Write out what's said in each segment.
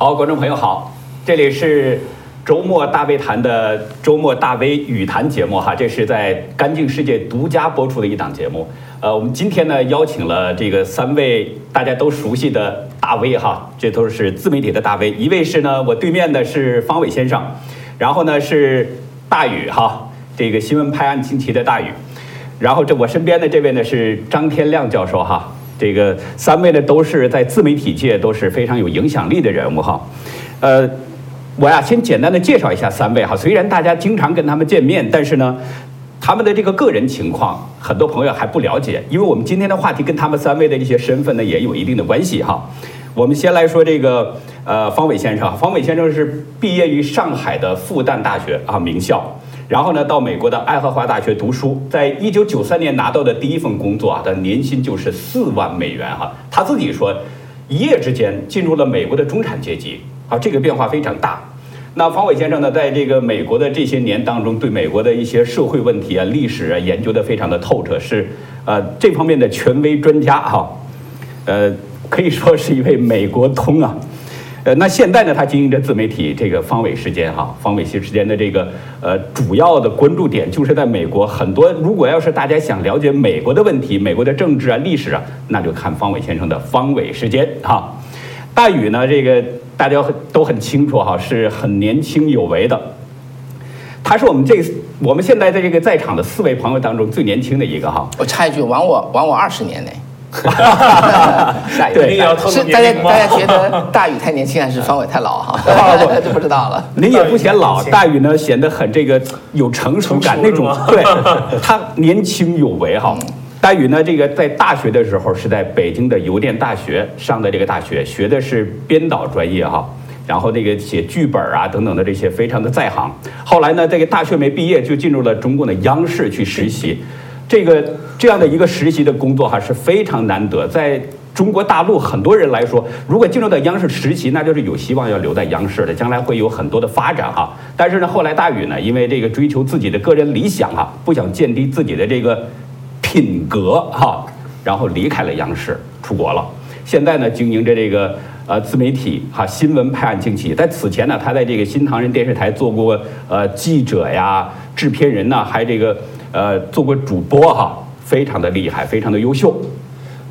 好，观众朋友好，这里是周末大 V 谈的周末大 V 语谈节目哈，这是在干净世界独家播出的一档节目。呃，我们今天呢邀请了这个三位大家都熟悉的大 V 哈，这都是自媒体的大 V。一位是呢我对面的是方伟先生，然后呢是大宇哈，这个新闻拍案惊奇的大宇，然后这我身边的这位呢是张天亮教授哈。这个三位呢都是在自媒体界都是非常有影响力的人物哈，呃，我呀先简单的介绍一下三位哈，虽然大家经常跟他们见面，但是呢，他们的这个个人情况很多朋友还不了解，因为我们今天的话题跟他们三位的一些身份呢也有一定的关系哈。我们先来说这个呃方伟先生，方伟先生是毕业于上海的复旦大学啊名校。然后呢，到美国的爱荷华大学读书，在一九九三年拿到的第一份工作啊，的年薪就是四万美元哈。他自己说，一夜之间进入了美国的中产阶级啊，这个变化非常大。那方伟先生呢，在这个美国的这些年当中，对美国的一些社会问题啊、历史啊研究的非常的透彻，是呃这方面的权威专家哈，呃可以说是一位美国通啊。那现在呢，他经营着自媒体这个方伟时间哈，方伟时间的这个呃主要的关注点就是在美国。很多如果要是大家想了解美国的问题、美国的政治啊、历史啊，那就看方伟先生的方伟时间哈。大宇呢，这个大家都很清楚哈，是很年轻有为的。他是我们这我们现在在这个在场的四位朋友当中最年轻的一个哈。我插一句，晚我晚我二十年呢。哈哈哈哈对，是大家大家觉得大宇太年轻还是方伟太老哈？就不知道了。您也不显老，大宇呢显得很这个有成熟感那种。对，他年轻有为哈。大宇呢，这个在大学的时候是在北京的邮电大学上的这个大学，学的是编导专业哈。然后那个写剧本啊等等的这些非常的在行。后来呢，这个大学没毕业就进入了中共的央视去实习。这个这样的一个实习的工作哈是非常难得，在中国大陆很多人来说，如果进入到央视实习，那就是有希望要留在央视的，将来会有很多的发展哈。但是呢，后来大宇呢，因为这个追求自己的个人理想哈，不想降低自己的这个品格哈，然后离开了央视，出国了。现在呢，经营着这个呃自媒体哈，新闻拍案惊奇。在此前呢，他在这个新唐人电视台做过呃记者呀、制片人呐，还这个。呃，做过主播哈，非常的厉害，非常的优秀。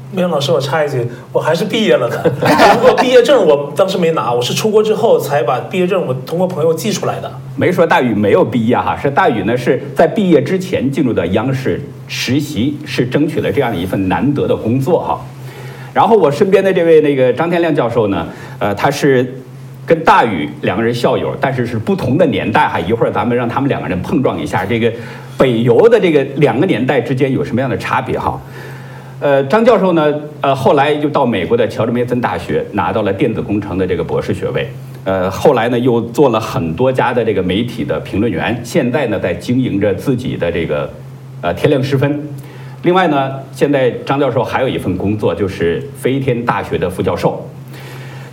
梅阳老师，我插一句，我还是毕业了的，不过毕业证我当时没拿，我是出国之后才把毕业证我通过朋友寄出来的。没说大宇没有毕业哈，是大宇呢是在毕业之前进入的央视实习，是争取了这样的一份难得的工作哈。然后我身边的这位那个张天亮教授呢，呃，他是跟大宇两个人校友，但是是不同的年代哈。一会儿咱们让他们两个人碰撞一下这个。北邮的这个两个年代之间有什么样的差别哈？呃，张教授呢，呃，后来就到美国的乔治梅森大学拿到了电子工程的这个博士学位，呃，后来呢又做了很多家的这个媒体的评论员，现在呢在经营着自己的这个呃天亮时分。另外呢，现在张教授还有一份工作，就是飞天大学的副教授。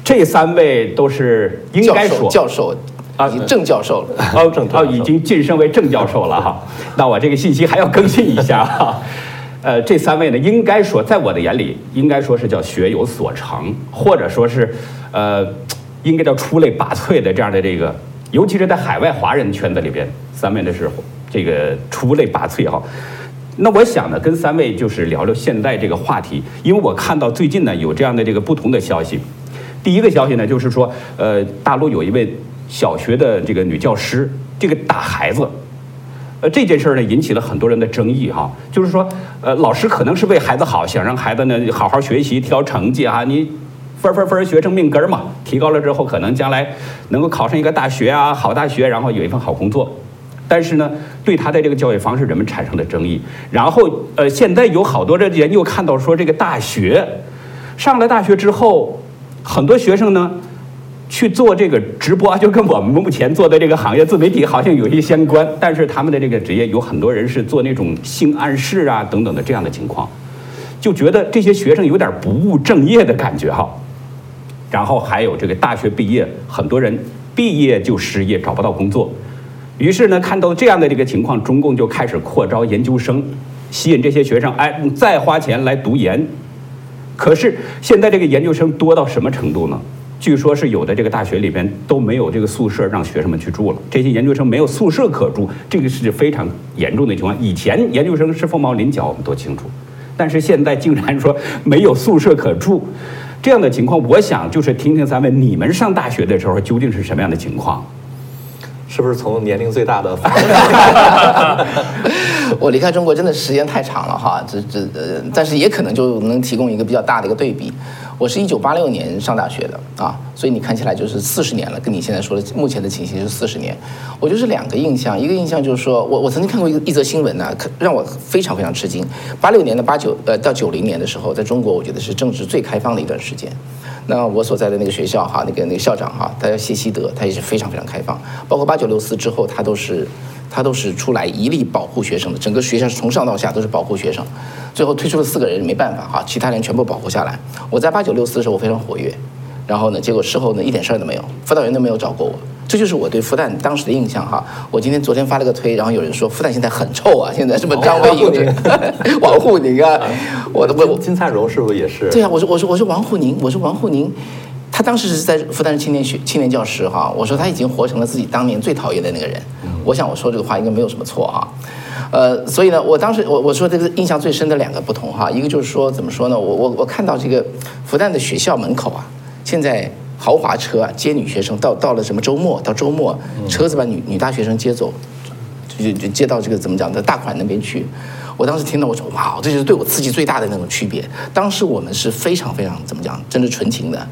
这三位都是应该说教授。啊，已经正教授了，哦，正哦，已经晋升为正教授了哈。那我这个信息还要更新一下哈。呃，这三位呢，应该说，在我的眼里，应该说是叫学有所成，或者说是，呃，应该叫出类拔萃的这样的这个，尤其是在海外华人圈子里边，三位呢是这个出类拔萃哈。那我想呢，跟三位就是聊聊现在这个话题，因为我看到最近呢有这样的这个不同的消息。第一个消息呢，就是说，呃，大陆有一位。小学的这个女教师，这个打孩子，呃，这件事儿呢引起了很多人的争议哈。就是说，呃，老师可能是为孩子好，想让孩子呢好好学习，提高成绩啊。你分分分学成命根儿嘛，提高了之后，可能将来能够考上一个大学啊，好大学，然后有一份好工作。但是呢，对他的这个教育方式，人们产生了争议。然后，呃，现在有好多的人又看到说，这个大学上了大学之后，很多学生呢。去做这个直播，就跟我们目前做的这个行业自媒体好像有些相关，但是他们的这个职业有很多人是做那种性暗示啊等等的这样的情况，就觉得这些学生有点不务正业的感觉哈。然后还有这个大学毕业，很多人毕业就失业，找不到工作，于是呢，看到这样的这个情况，中共就开始扩招研究生，吸引这些学生，哎，再花钱来读研。可是现在这个研究生多到什么程度呢？据说是有的这个大学里边都没有这个宿舍让学生们去住了，这些研究生没有宿舍可住，这个是非常严重的情况。以前研究生是凤毛麟角，我们都清楚，但是现在竟然说没有宿舍可住，这样的情况，我想就是听听三位你们上大学的时候究竟是什么样的情况？是不是从年龄最大的？我离开中国真的时间太长了哈，这这呃，但是也可能就能提供一个比较大的一个对比。我是一九八六年上大学的啊，所以你看起来就是四十年了，跟你现在说的目前的情形是四十年。我就是两个印象，一个印象就是说我我曾经看过一一则新闻呢，让我非常非常吃惊。八六年的八九呃到九零年的时候，在中国我觉得是政治最开放的一段时间。那我所在的那个学校哈，那个那个校长哈，他叫谢希德，他也是非常非常开放。包括八九六四之后，他都是他都是出来一力保护学生的，整个学校是从上到下都是保护学生。最后推出了四个人，没办法哈，其他人全部保护下来。我在八九六四的时候我非常活跃，然后呢，结果事后呢一点事儿都没有，辅导员都没有找过我。这就是我对复旦当时的印象哈。我今天昨天发了个推，然后有人说复旦现在很臭啊，现在什么张维迎、王沪宁啊，我的我金灿荣是不是也是？对啊，我说我说我说王沪宁，我说王沪宁，他当时是在复旦青年学青年教师哈，我说他已经活成了自己当年最讨厌的那个人。我想我说这个话应该没有什么错啊。呃，所以呢，我当时我我说这个印象最深的两个不同哈，一个就是说怎么说呢，我我我看到这个复旦的学校门口啊，现在豪华车啊接女学生到到了什么周末到周末，车子把女女大学生接走，就就接到这个怎么讲的大款那边去。我当时听到我说哇，这就是对我刺激最大的那种区别。当时我们是非常非常怎么讲，真的纯情的。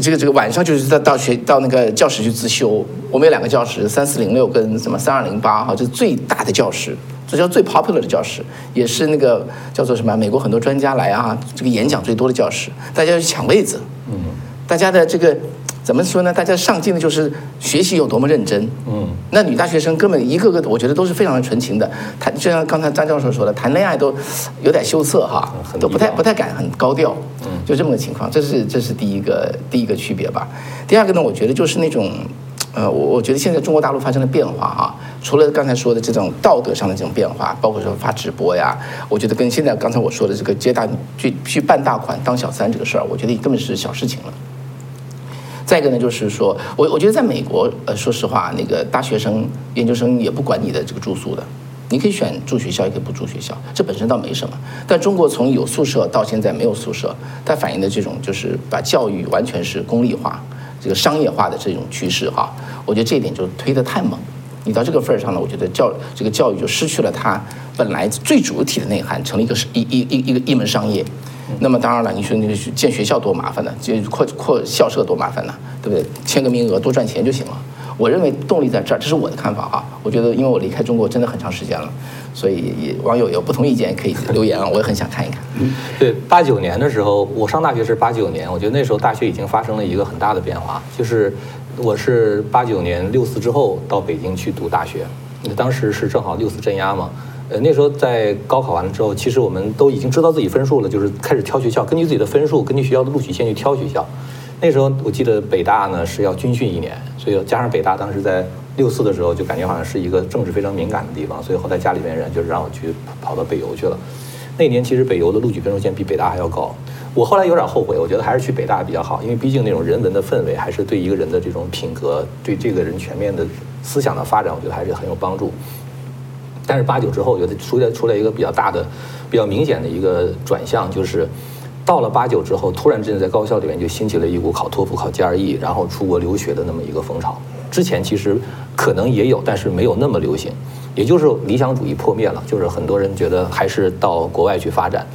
这个这个晚上就是到到学到那个教室去自修。我们有两个教室，三四零六跟什么三二零八哈，这是最大的教室，这叫最 popular 的教室，也是那个叫做什么？美国很多专家来啊，这个演讲最多的教室，大家去抢位子。嗯，大家的这个怎么说呢？大家上进的就是学习有多么认真。嗯，那女大学生根本一个个，我觉得都是非常的纯情的。谈就像刚才张教授说的，谈恋爱都有点羞涩哈，都不太不太敢很高调。嗯，就这么个情况，这是这是第一个第一个区别吧。第二个呢，我觉得就是那种，呃，我我觉得现在中国大陆发生了变化哈，除了刚才说的这种道德上的这种变化，包括说发直播呀，我觉得跟现在刚才我说的这个接大去去办大款当小三这个事儿，我觉得根本是小事情了。再一个呢，就是说我我觉得在美国，呃，说实话，那个大学生、研究生也不管你的这个住宿的，你可以选住学校，也可以不住学校，这本身倒没什么。但中国从有宿舍到现在没有宿舍，它反映的这种就是把教育完全是功利化、这个商业化的这种趋势哈，我觉得这一点就推得太猛。你到这个份儿上呢，我觉得教这个教育就失去了它本来最主体的内涵，成了一个是一一一一个一门商业。那么当然了，你说那个建学校多麻烦呢？建扩扩校舍多麻烦呢？对不对？签个名额多赚钱就行了。我认为动力在这儿，这是我的看法啊。我觉得，因为我离开中国真的很长时间了，所以网友有不同意见可以留言啊，我也很想看一看。对，八九年的时候，我上大学是八九年，我觉得那时候大学已经发生了一个很大的变化，就是我是八九年六四之后到北京去读大学，当时是正好六四镇压嘛。呃，那时候在高考完了之后，其实我们都已经知道自己分数了，就是开始挑学校，根据自己的分数，根据学校的录取线去挑学校。那时候我记得北大呢是要军训一年，所以加上北大当时在六四的时候就感觉好像是一个政治非常敏感的地方，所以后来家里面人就是让我去跑到北邮去了。那年其实北邮的录取分数线比北大还要高，我后来有点后悔，我觉得还是去北大比较好，因为毕竟那种人文的氛围还是对一个人的这种品格，对这个人全面的思想的发展，我觉得还是很有帮助。但是八九之后，我觉得出来出来一个比较大的、比较明显的一个转向，就是到了八九之后，突然之间在高校里面就兴起了一股考托福、考 GRE，然后出国留学的那么一个风潮。之前其实可能也有，但是没有那么流行。也就是理想主义破灭了，就是很多人觉得还是到国外去发展。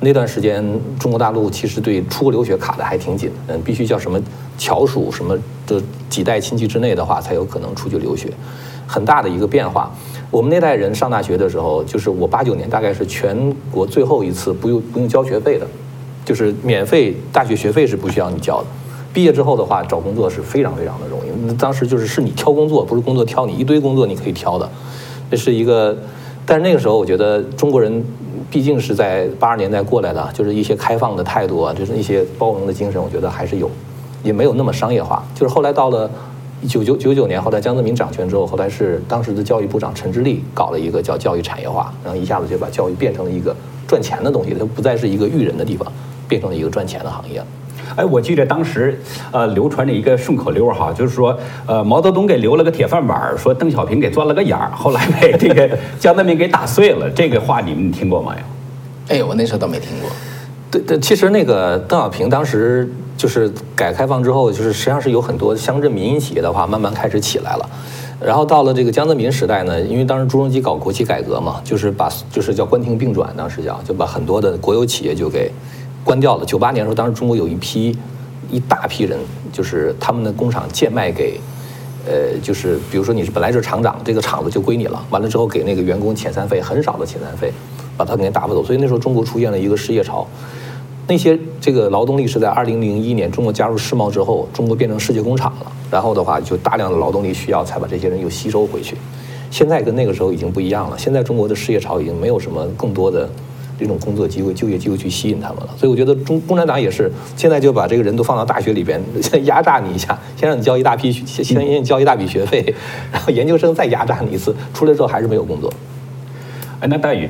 那段时间，中国大陆其实对出国留学卡的还挺紧，嗯，必须叫什么侨属什么的几代亲戚之内的话，才有可能出去留学。很大的一个变化。我们那代人上大学的时候，就是我八九年，大概是全国最后一次不用不用交学费的，就是免费大学学费是不需要你交的。毕业之后的话，找工作是非常非常的容易。当时就是是你挑工作，不是工作挑你，一堆工作你可以挑的。这是一个，但是那个时候我觉得中国人毕竟是在八十年代过来的，就是一些开放的态度啊，就是一些包容的精神，我觉得还是有，也没有那么商业化。就是后来到了。九九九九年，后来江泽民掌权之后，后来是当时的教育部长陈直立搞了一个叫教育产业化，然后一下子就把教育变成了一个赚钱的东西，它不再是一个育人的地方，变成了一个赚钱的行业。哎，我记得当时呃流传着一个顺口溜哈，就是说呃毛泽东给留了个铁饭碗，说邓小平给钻了个眼儿，后来被这个江泽民给打碎了。这个话你们听过吗？哎，我那时候倒没听过。对对，其实那个邓小平当时就是改革开放之后，就是实际上是有很多乡镇民营企业的话慢慢开始起来了。然后到了这个江泽民时代呢，因为当时朱镕基搞国企改革嘛，就是把就是叫关停并转，当时叫就把很多的国有企业就给关掉了。九八年的时候，当时中国有一批一大批人，就是他们的工厂贱卖给，呃，就是比如说你是本来就是厂长，这个厂子就归你了，完了之后给那个员工遣散费，很少的遣散费，把他给打发走。所以那时候中国出现了一个失业潮。那些这个劳动力是在二零零一年中国加入世贸之后，中国变成世界工厂了。然后的话，就大量的劳动力需要，才把这些人又吸收回去。现在跟那个时候已经不一样了。现在中国的失业潮已经没有什么更多的这种工作机会、就业机会去吸引他们了。所以我觉得中共产党也是现在就把这个人都放到大学里边，先压榨你一下，先让你交一大批，先先让你交一大笔学费，然后研究生再压榨你一次，出来之后还是没有工作。哎，那戴宇。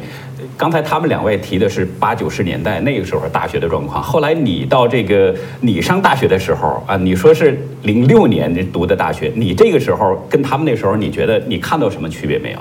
刚才他们两位提的是八九十年代那个时候大学的状况，后来你到这个你上大学的时候啊，你说是零六年读的大学，你这个时候跟他们那时候，你觉得你看到什么区别没有？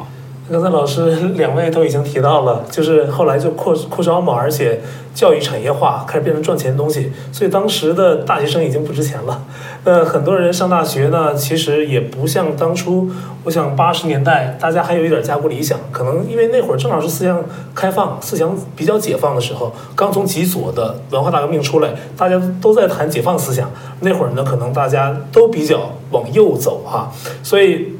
刚才老师两位都已经提到了，就是后来就扩扩招嘛，而且教育产业化开始变成赚钱的东西，所以当时的大学生已经不值钱了。那很多人上大学呢，其实也不像当初，我想八十年代大家还有一点家国理想，可能因为那会儿正好是思想开放、思想比较解放的时候，刚从极左的文化大革命出来，大家都在谈解放思想。那会儿呢，可能大家都比较往右走哈，所以。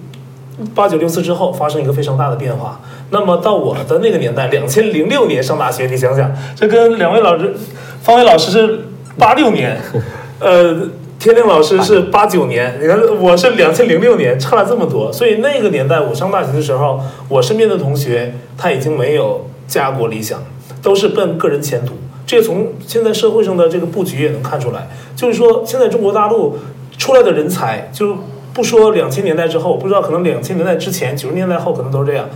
八九六四之后发生一个非常大的变化，那么到我的那个年代，两千零六年上大学，你想想，这跟两位老师，方伟老师是八六年，呃，天亮老师是八九年，你看我是两千零六年，差了这么多，所以那个年代我上大学的时候，我身边的同学他已经没有家国理想，都是奔个人前途，这从现在社会上的这个布局也能看出来，就是说现在中国大陆出来的人才就。不说两千年代之后，不知道可能两千年代之前、九十年代后可能都是这样，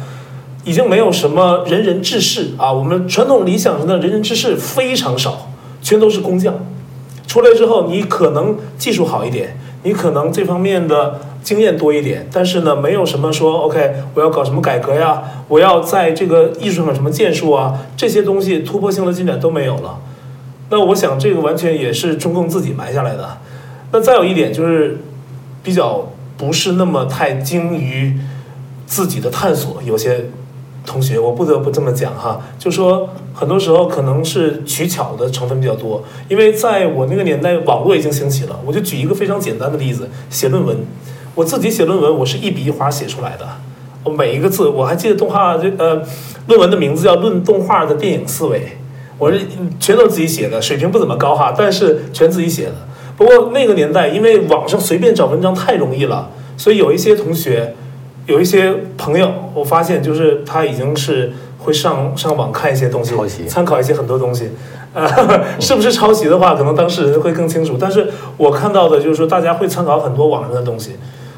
已经没有什么仁人志士啊。我们传统理想中的仁人志士非常少，全都是工匠。出来之后，你可能技术好一点，你可能这方面的经验多一点，但是呢，没有什么说 OK，我要搞什么改革呀，我要在这个艺术上什么建树啊，这些东西突破性的进展都没有了。那我想，这个完全也是中共自己埋下来的。那再有一点就是。比较不是那么太精于自己的探索，有些同学我不得不这么讲哈，就说很多时候可能是取巧的成分比较多，因为在我那个年代，网络已经兴起了。我就举一个非常简单的例子，写论文，我自己写论文，我是一笔一划写出来的，我每一个字，我还记得动画这呃论文的名字叫《论动画的电影思维》，我是全都自己写的，水平不怎么高哈，但是全自己写的。不过那个年代，因为网上随便找文章太容易了，所以有一些同学，有一些朋友，我发现就是他已经是会上上网看一些东西，参考一些很多东西，呃，是不是抄袭的话，可能当事人会更清楚。但是我看到的就是说，大家会参考很多网上的东西。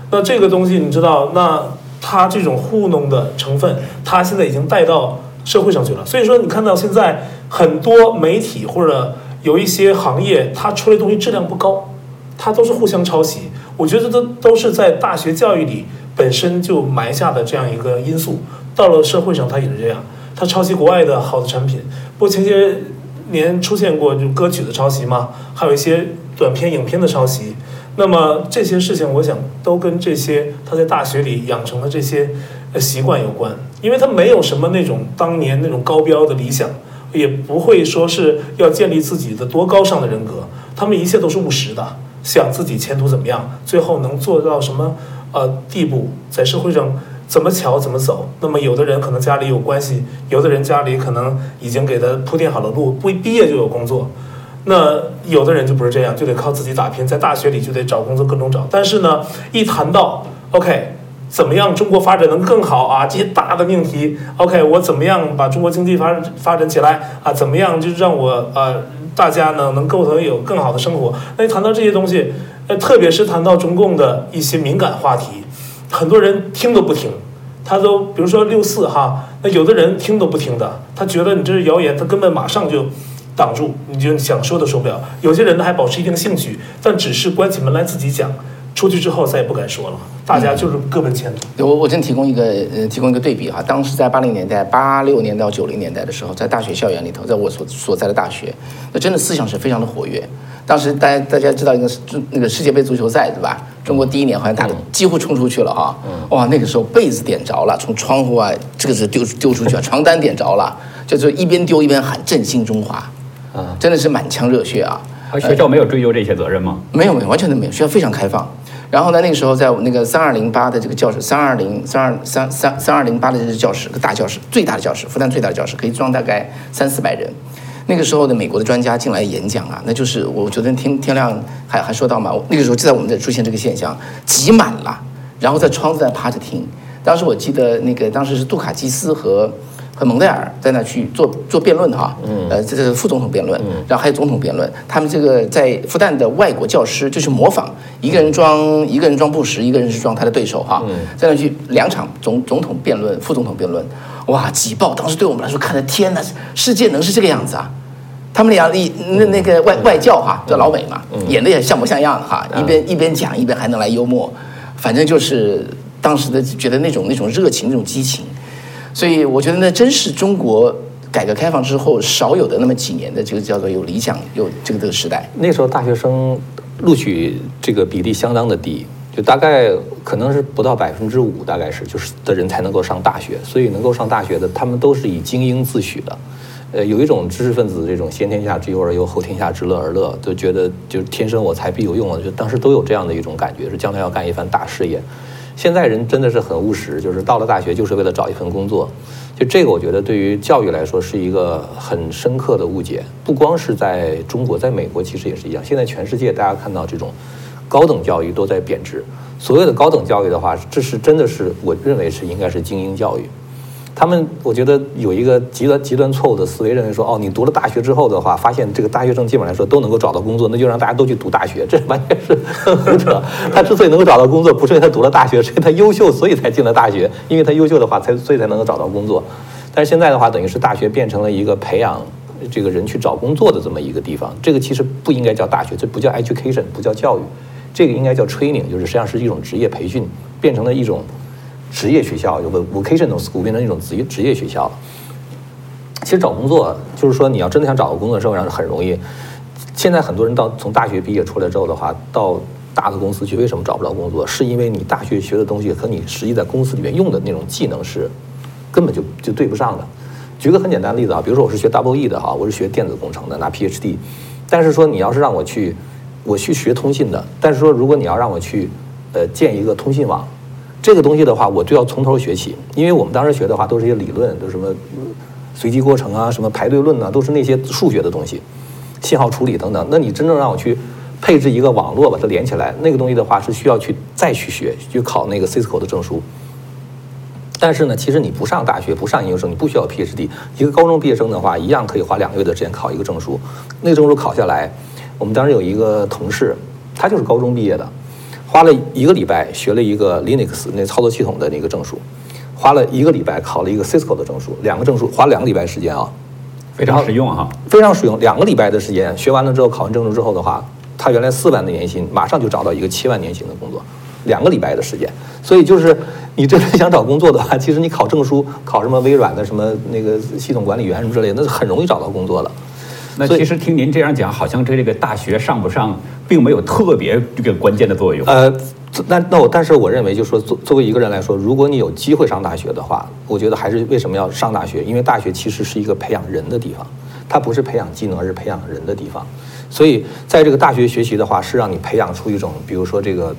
那这个东西你知道，那他这种糊弄的成分，他现在已经带到社会上去了。所以说，你看到现在很多媒体或者。有一些行业，它出来东西质量不高，它都是互相抄袭。我觉得这都是在大学教育里本身就埋下的这样一个因素。到了社会上，它也是这样，它抄袭国外的好的产品。不前些年出现过就歌曲的抄袭嘛，还有一些短片、影片的抄袭。那么这些事情，我想都跟这些他在大学里养成的这些习惯有关，因为他没有什么那种当年那种高标的理想。也不会说是要建立自己的多高尚的人格，他们一切都是务实的，想自己前途怎么样，最后能做到什么呃地步，在社会上怎么巧怎么走。那么有的人可能家里有关系，有的人家里可能已经给他铺垫好了路，不毕业就有工作。那有的人就不是这样，就得靠自己打拼，在大学里就得找工作，各种找。但是呢，一谈到 OK。怎么样中国发展能更好啊？这些大的命题，OK，我怎么样把中国经济发展发展起来啊？怎么样就让我呃大家呢能够能有更好的生活？那谈到这些东西，呃，特别是谈到中共的一些敏感话题，很多人听都不听，他都比如说六四哈，那有的人听都不听的，他觉得你这是谣言，他根本马上就挡住，你就想说都说不了。有些人呢还保持一定兴趣，但只是关起门来自己讲，出去之后再也不敢说了。大家就是各奔前途。我我真提供一个呃提供一个对比哈，当时在八零年代、八六年到九零年代的时候，在大学校园里头，在我所所在的大学，那真的思想是非常的活跃。当时大家大家知道一个那个世界杯足球赛对吧？中国第一年好像打的几乎冲出去了哈，哇，那个时候被子点着了，从窗户啊，这个是丢丢出去啊，床单点着了，就是一边丢一边喊振兴中华，啊，真的是满腔热血啊。而学校没有追究这些责任吗？没有没有，完全都没有，学校非常开放。然后呢，那个时候在那个三二零八的这个教室，三二零三二三三三二零八的这个教室，个大教室，最大的教室，复旦最大的教室，可以装大概三四百人。那个时候的美国的专家进来演讲啊，那就是我昨天听天亮还还说到嘛，那个时候就在我们这出现这个现象，挤满了，然后在窗子在趴着听。当时我记得那个当时是杜卡基斯和。和蒙代尔在那去做做辩论哈，呃，这是副总统辩论，然后还有总统辩论。他们这个在复旦的外国教师就是模仿，一个人装一个人装布什，一个人是装他的对手哈，在那去两场总总统辩论、副总统辩论，哇，挤爆！当时对我们来说看的天呐，世界能是这个样子啊？他们俩一那那个外外教哈，叫老美嘛，演的也像模像样的哈，一边一边讲一边还能来幽默，反正就是当时的觉得那种那种热情、那种激情。所以我觉得那真是中国改革开放之后少有的那么几年的这个叫做有理想有这个这个时代。那时候大学生录取这个比例相当的低，就大概可能是不到百分之五，大概是就是的人才能够上大学。所以能够上大学的，他们都是以精英自诩的。呃，有一种知识分子这种先天下之忧而忧，后天下之乐而乐，就觉得就是天生我材必有用啊，就当时都有这样的一种感觉，是将来要干一番大事业。现在人真的是很务实，就是到了大学就是为了找一份工作，就这个我觉得对于教育来说是一个很深刻的误解。不光是在中国，在美国其实也是一样。现在全世界大家看到这种高等教育都在贬值。所谓的高等教育的话，这是真的是我认为是应该是精英教育。他们我觉得有一个极端极端错误的思维，认为说哦，你读了大学之后的话，发现这个大学生基本上来说都能够找到工作，那就让大家都去读大学，这完全是胡扯。他之所以能够找到工作，不是因为他读了大学，是因为他优秀，所以才进了大学。因为他优秀的话，才所以才能够找到工作。但是现在的话，等于是大学变成了一个培养这个人去找工作的这么一个地方。这个其实不应该叫大学，这不叫 education，不叫教育，这个应该叫 training，就是实际上是一种职业培训，变成了一种。职业学校有个 vocational school 变成一种职业职业学校了。其实找工作就是说，你要真的想找个工作，社会上很容易。现在很多人到从大学毕业出来之后的话，到大的公司去，为什么找不着工作？是因为你大学学的东西和你实际在公司里面用的那种技能是根本就就对不上的。举个很简单的例子啊，比如说我是学 double E 的哈，我是学电子工程的，拿 PhD。但是说你要是让我去，我去学通信的，但是说如果你要让我去，呃，建一个通信网。这个东西的话，我就要从头学起，因为我们当时学的话都是一些理论，都什么随机过程啊，什么排队论啊，都是那些数学的东西，信号处理等等。那你真正让我去配置一个网络把它连起来，那个东西的话是需要去再去学，去考那个 Cisco 的证书。但是呢，其实你不上大学，不上研究生，你不需要 PhD，一个高中毕业生的话，一样可以花两个月的时间考一个证书。那个证书考下来，我们当时有一个同事，他就是高中毕业的。花了一个礼拜学了一个 Linux 那操作系统的那个证书，花了一个礼拜考了一个 Cisco 的证书，两个证书花了两个礼拜时间啊，非常实用哈，非常实用。两个礼拜的时间学完了之后，考完证书之后的话，他原来四万的年薪，马上就找到一个七万年薪的工作，两个礼拜的时间。所以就是你真的想找工作的话，其实你考证书，考什么微软的什么那个系统管理员什么之类的，那是很容易找到工作的。那其实听您这样讲，好像这这个大学上不上，并没有特别这个关键的作用。呃，那那我但是我认为，就是说作作为一个人来说，如果你有机会上大学的话，我觉得还是为什么要上大学？因为大学其实是一个培养人的地方，它不是培养技能，而是培养人的地方。所以在这个大学学习的话，是让你培养出一种，比如说这个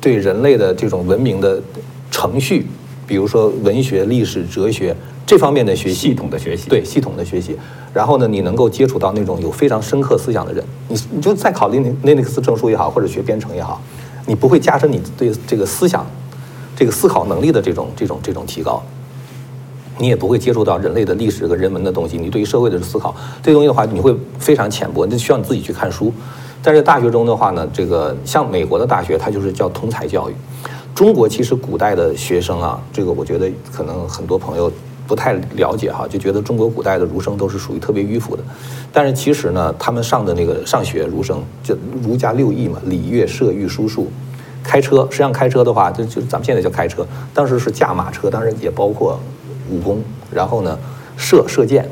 对人类的这种文明的程序，比如说文学、历史、哲学。这方面的学习，系统的学习，对系统的学习，然后呢，你能够接触到那种有非常深刻思想的人，你你就再考 Linux 证书也好，或者学编程也好，你不会加深你对这个思想、这个思考能力的这种这种这种提高，你也不会接触到人类的历史和人文的东西，你对于社会的思考，这东西的话，你会非常浅薄，那需要你自己去看书。但是大学中的话呢，这个像美国的大学，它就是叫通才教育。中国其实古代的学生啊，这个我觉得可能很多朋友。不太了解哈，就觉得中国古代的儒生都是属于特别迂腐的。但是其实呢，他们上的那个上学儒生，就儒家六艺嘛，礼乐射御书数。开车，实际上开车的话，就就咱们现在叫开车，当时是驾马车，当然也包括武功。然后呢，射射箭，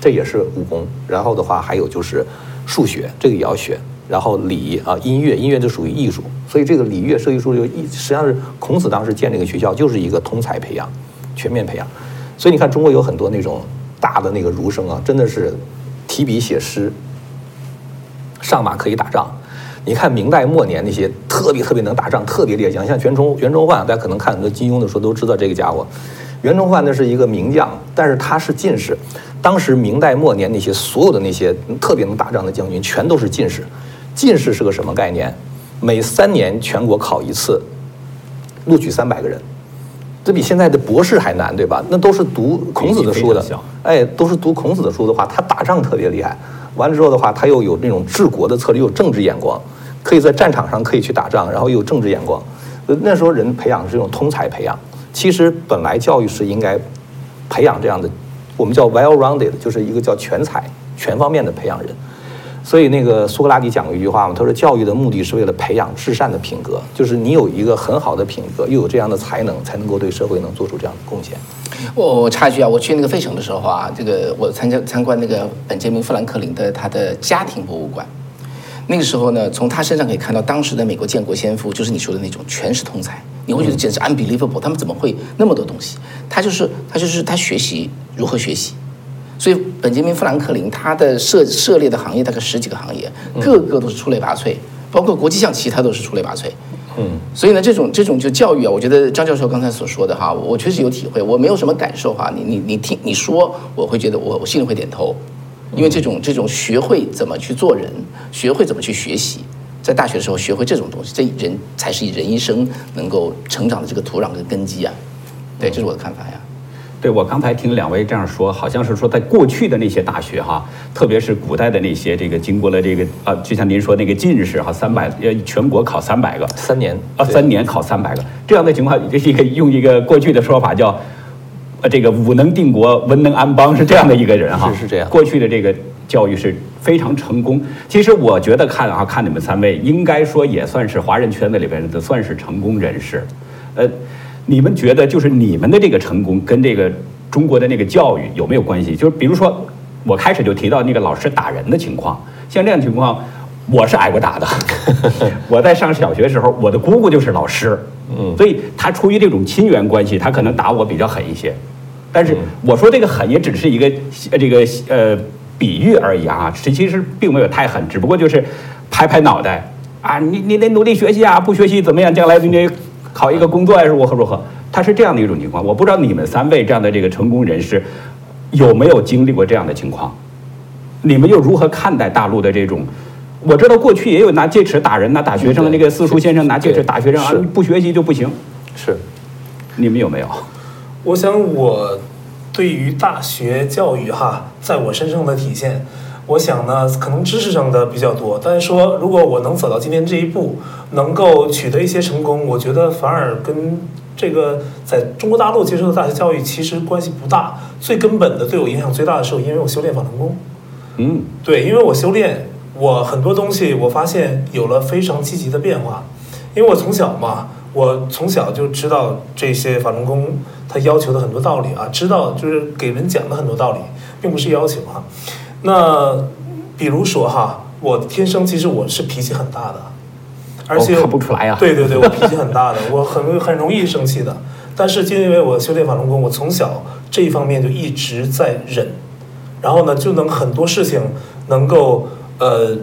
这也是武功。然后的话，还有就是数学，这个也要学。然后礼啊，音乐，音乐就属于艺术。所以这个礼乐射御书就一，实际上是孔子当时建这个学校，就是一个通才培养，全面培养。所以你看，中国有很多那种大的那个儒生啊，真的是提笔写诗，上马可以打仗。你看明代末年那些特别特别能打仗、特别烈将，像袁崇袁崇焕，大家可能看很多金庸的书都知道这个家伙。袁崇焕那是一个名将，但是他是进士。当时明代末年那些所有的那些特别能打仗的将军，全都是进士。进士是个什么概念？每三年全国考一次，录取三百个人，这比现在的博士还难，对吧？那都是读孔子的书的，哎，都是读孔子的书的话，他打仗特别厉害。完了之后的话，他又有那种治国的策略，又有政治眼光。可以在战场上可以去打仗，然后又有政治眼光。那时候人培养是这种通才培养。其实本来教育是应该培养这样的，我们叫 well-rounded，就是一个叫全才、全方面的培养人。所以那个苏格拉底讲过一句话嘛，他说教育的目的是为了培养至善的品格，就是你有一个很好的品格，又有这样的才能，才能够对社会能做出这样的贡献。我我插一句啊，我去那个费城的时候啊，这个我参加参观那个本杰明·富兰克林的他的家庭博物馆。那个时候呢，从他身上可以看到当时的美国建国先父，就是你说的那种全是通才，你会觉得简直 unbelievable，他们怎么会那么多东西？他就是他就是他学习如何学习，所以本杰明·富兰克林他的涉涉猎的行业大概十几个行业，个个都是出类拔萃，包括国际象棋他都是出类拔萃。嗯，所以呢，这种这种就教育啊，我觉得张教授刚才所说的哈，我确实有体会，我没有什么感受哈，你你你听你说，我会觉得我我心里会点头。因为这种这种学会怎么去做人，学会怎么去学习，在大学的时候学会这种东西，这人才是人一生能够成长的这个土壤跟根基啊。对，这是我的看法呀。对，我刚才听两位这样说，好像是说在过去的那些大学哈，特别是古代的那些这个经过了这个啊，就像您说那个进士哈，三百呃全国考三百个，三年啊，三年考三百个这样的情况，这一个用一个过去的说法叫。呃，这个武能定国，文能安邦，是这样的一个人哈。是是这样。过去的这个教育是非常成功。其实我觉得看啊，看你们三位，应该说也算是华人圈子里边的算是成功人士。呃，你们觉得就是你们的这个成功跟这个中国的那个教育有没有关系？就是比如说，我开始就提到那个老师打人的情况，像这样情况，我是挨过打的。我在上小学的时候，我的姑姑就是老师。嗯，所以他出于这种亲缘关系，他可能打我比较狠一些。但是我说这个狠也只是一个这个呃比喻而已啊，实其实并没有太狠，只不过就是拍拍脑袋啊，你你得努力学习啊，不学习怎么样？将来你考一个工作还是如何如何？他是这样的一种情况。我不知道你们三位这样的这个成功人士有没有经历过这样的情况？你们又如何看待大陆的这种？我知道过去也有拿戒尺打人、拿打学生的那个四书先生拿戒尺打学生啊，不学习就不行。是，你们有没有？我想我对于大学教育哈，在我身上的体现，我想呢，可能知识上的比较多。但是说，如果我能走到今天这一步，能够取得一些成功，我觉得反而跟这个在中国大陆接受的大学教育其实关系不大。最根本的对我影响最大的是，因为我修炼法轮功。嗯，对，因为我修炼。我很多东西，我发现有了非常积极的变化，因为我从小嘛，我从小就知道这些法轮功它要求的很多道理啊，知道就是给人讲的很多道理，并不是要求哈。那比如说哈，我天生其实我是脾气很大的，而且看不出来呀。对对对，我脾气很大的，我很很容易生气的。但是就因为我修炼法轮功，我从小这一方面就一直在忍，然后呢，就能很多事情能够。呃，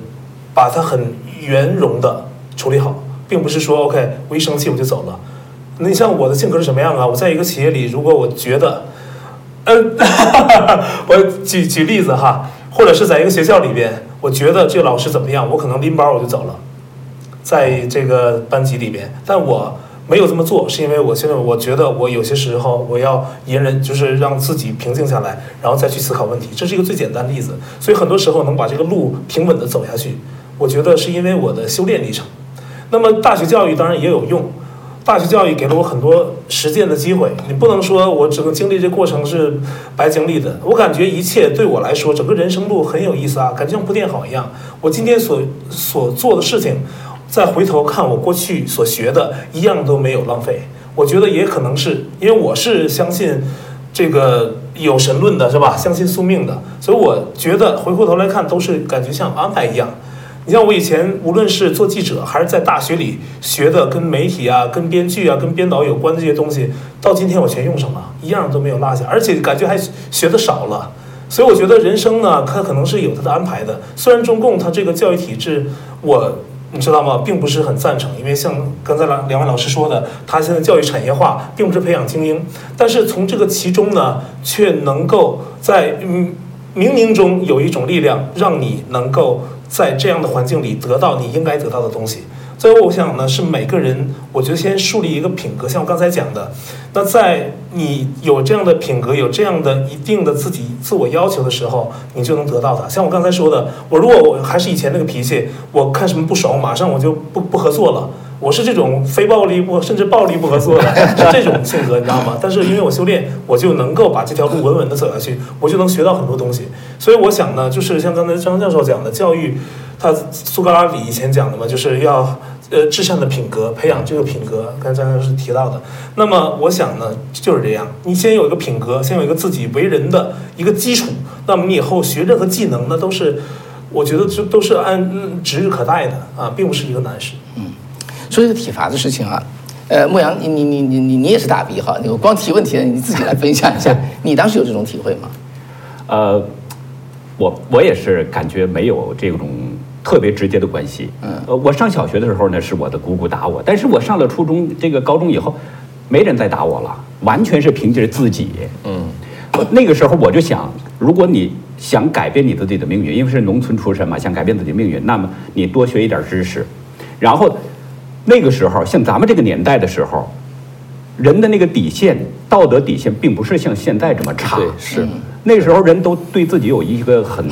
把它很圆融的处理好，并不是说 OK，我一生气我就走了。你像我的性格是什么样啊？我在一个企业里，如果我觉得，嗯，我举举例子哈，或者是在一个学校里边，我觉得这个老师怎么样，我可能拎包我就走了，在这个班级里边，但我。没有这么做，是因为我现在我觉得我有些时候我要隐忍，就是让自己平静下来，然后再去思考问题。这是一个最简单的例子，所以很多时候能把这个路平稳的走下去，我觉得是因为我的修炼历程。那么大学教育当然也有用，大学教育给了我很多实践的机会，你不能说我整个经历这过程是白经历的。我感觉一切对我来说，整个人生路很有意思啊，感觉像铺垫好一样。我今天所所做的事情，再回头看我过去所学的，一样都没有浪费。我觉得也可能是因为我是相信这个有神论的，是吧？相信宿命的，所以我觉得回过头来看，都是感觉像安排一样。你像我以前无论是做记者，还是在大学里学的跟媒体啊、跟编剧啊、跟编导有关的这些东西，到今天我全用上了，一样都没有落下，而且感觉还学的少了。所以我觉得人生呢，它可能是有它的安排的。虽然中共它这个教育体制，我你知道吗，并不是很赞成，因为像刚才两两位老师说的，它现在教育产业化，并不是培养精英，但是从这个其中呢，却能够在嗯冥冥中有一种力量，让你能够。在这样的环境里得到你应该得到的东西，最后我想呢，是每个人，我觉得先树立一个品格，像我刚才讲的，那在你有这样的品格，有这样的一定的自己自我要求的时候，你就能得到它。像我刚才说的，我如果我还是以前那个脾气，我看什么不爽，马上我就不不合作了。我是这种非暴力不甚至暴力不合作的，是这种性格，你知道吗？但是因为我修炼，我就能够把这条路稳稳的走下去，我就能学到很多东西。所以我想呢，就是像刚才张教授讲的，教育，他苏格拉底以前讲的嘛，就是要呃至善的品格，培养这个品格。刚才张教授提到的，那么我想呢，就是这样，你先有一个品格，先有一个自己为人的一个基础，那么你以后学任何技能，呢都是我觉得这都是按指日可待的啊，并不是一个难事。嗯。说这个体罚的事情啊，呃，牧羊，你你你你你你也是大 B 哈，你光提问题了，你自己来分享一下，你当时有这种体会吗？呃，我我也是感觉没有这种特别直接的关系。嗯，呃，我上小学的时候呢，是我的姑姑打我，但是我上了初中，这个高中以后，没人再打我了，完全是凭借自己。嗯，那个时候我就想，如果你想改变你自己的命运，因为是农村出身嘛，想改变自己命运，那么你多学一点知识，然后。那个时候，像咱们这个年代的时候，人的那个底线、道德底线，并不是像现在这么差。对是。那时候人都对自己有一个很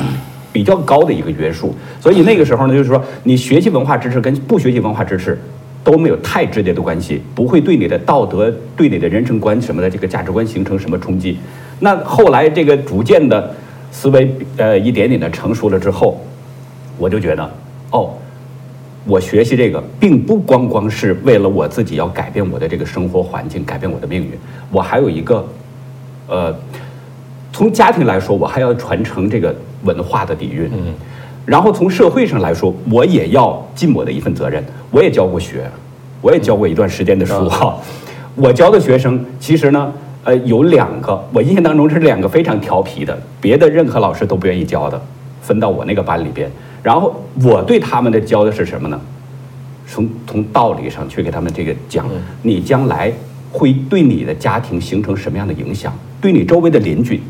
比较高的一个约束，所以那个时候呢，就是说，你学习文化知识跟不学习文化知识都没有太直接的关系，不会对你的道德、对你的人生观什么的这个价值观形成什么冲击。那后来这个逐渐的思维呃一点点的成熟了之后，我就觉得，哦。我学习这个，并不光光是为了我自己要改变我的这个生活环境，改变我的命运。我还有一个，呃，从家庭来说，我还要传承这个文化的底蕴。嗯。然后从社会上来说，我也要尽我的一份责任。我也教过学，我也教过一段时间的书哈。我教的学生其实呢，呃，有两个，我印象当中是两个非常调皮的，别的任何老师都不愿意教的，分到我那个班里边。然后我对他们的教的是什么呢？从从道理上去给他们这个讲，你将来会对你的家庭形成什么样的影响？对你周围的邻居，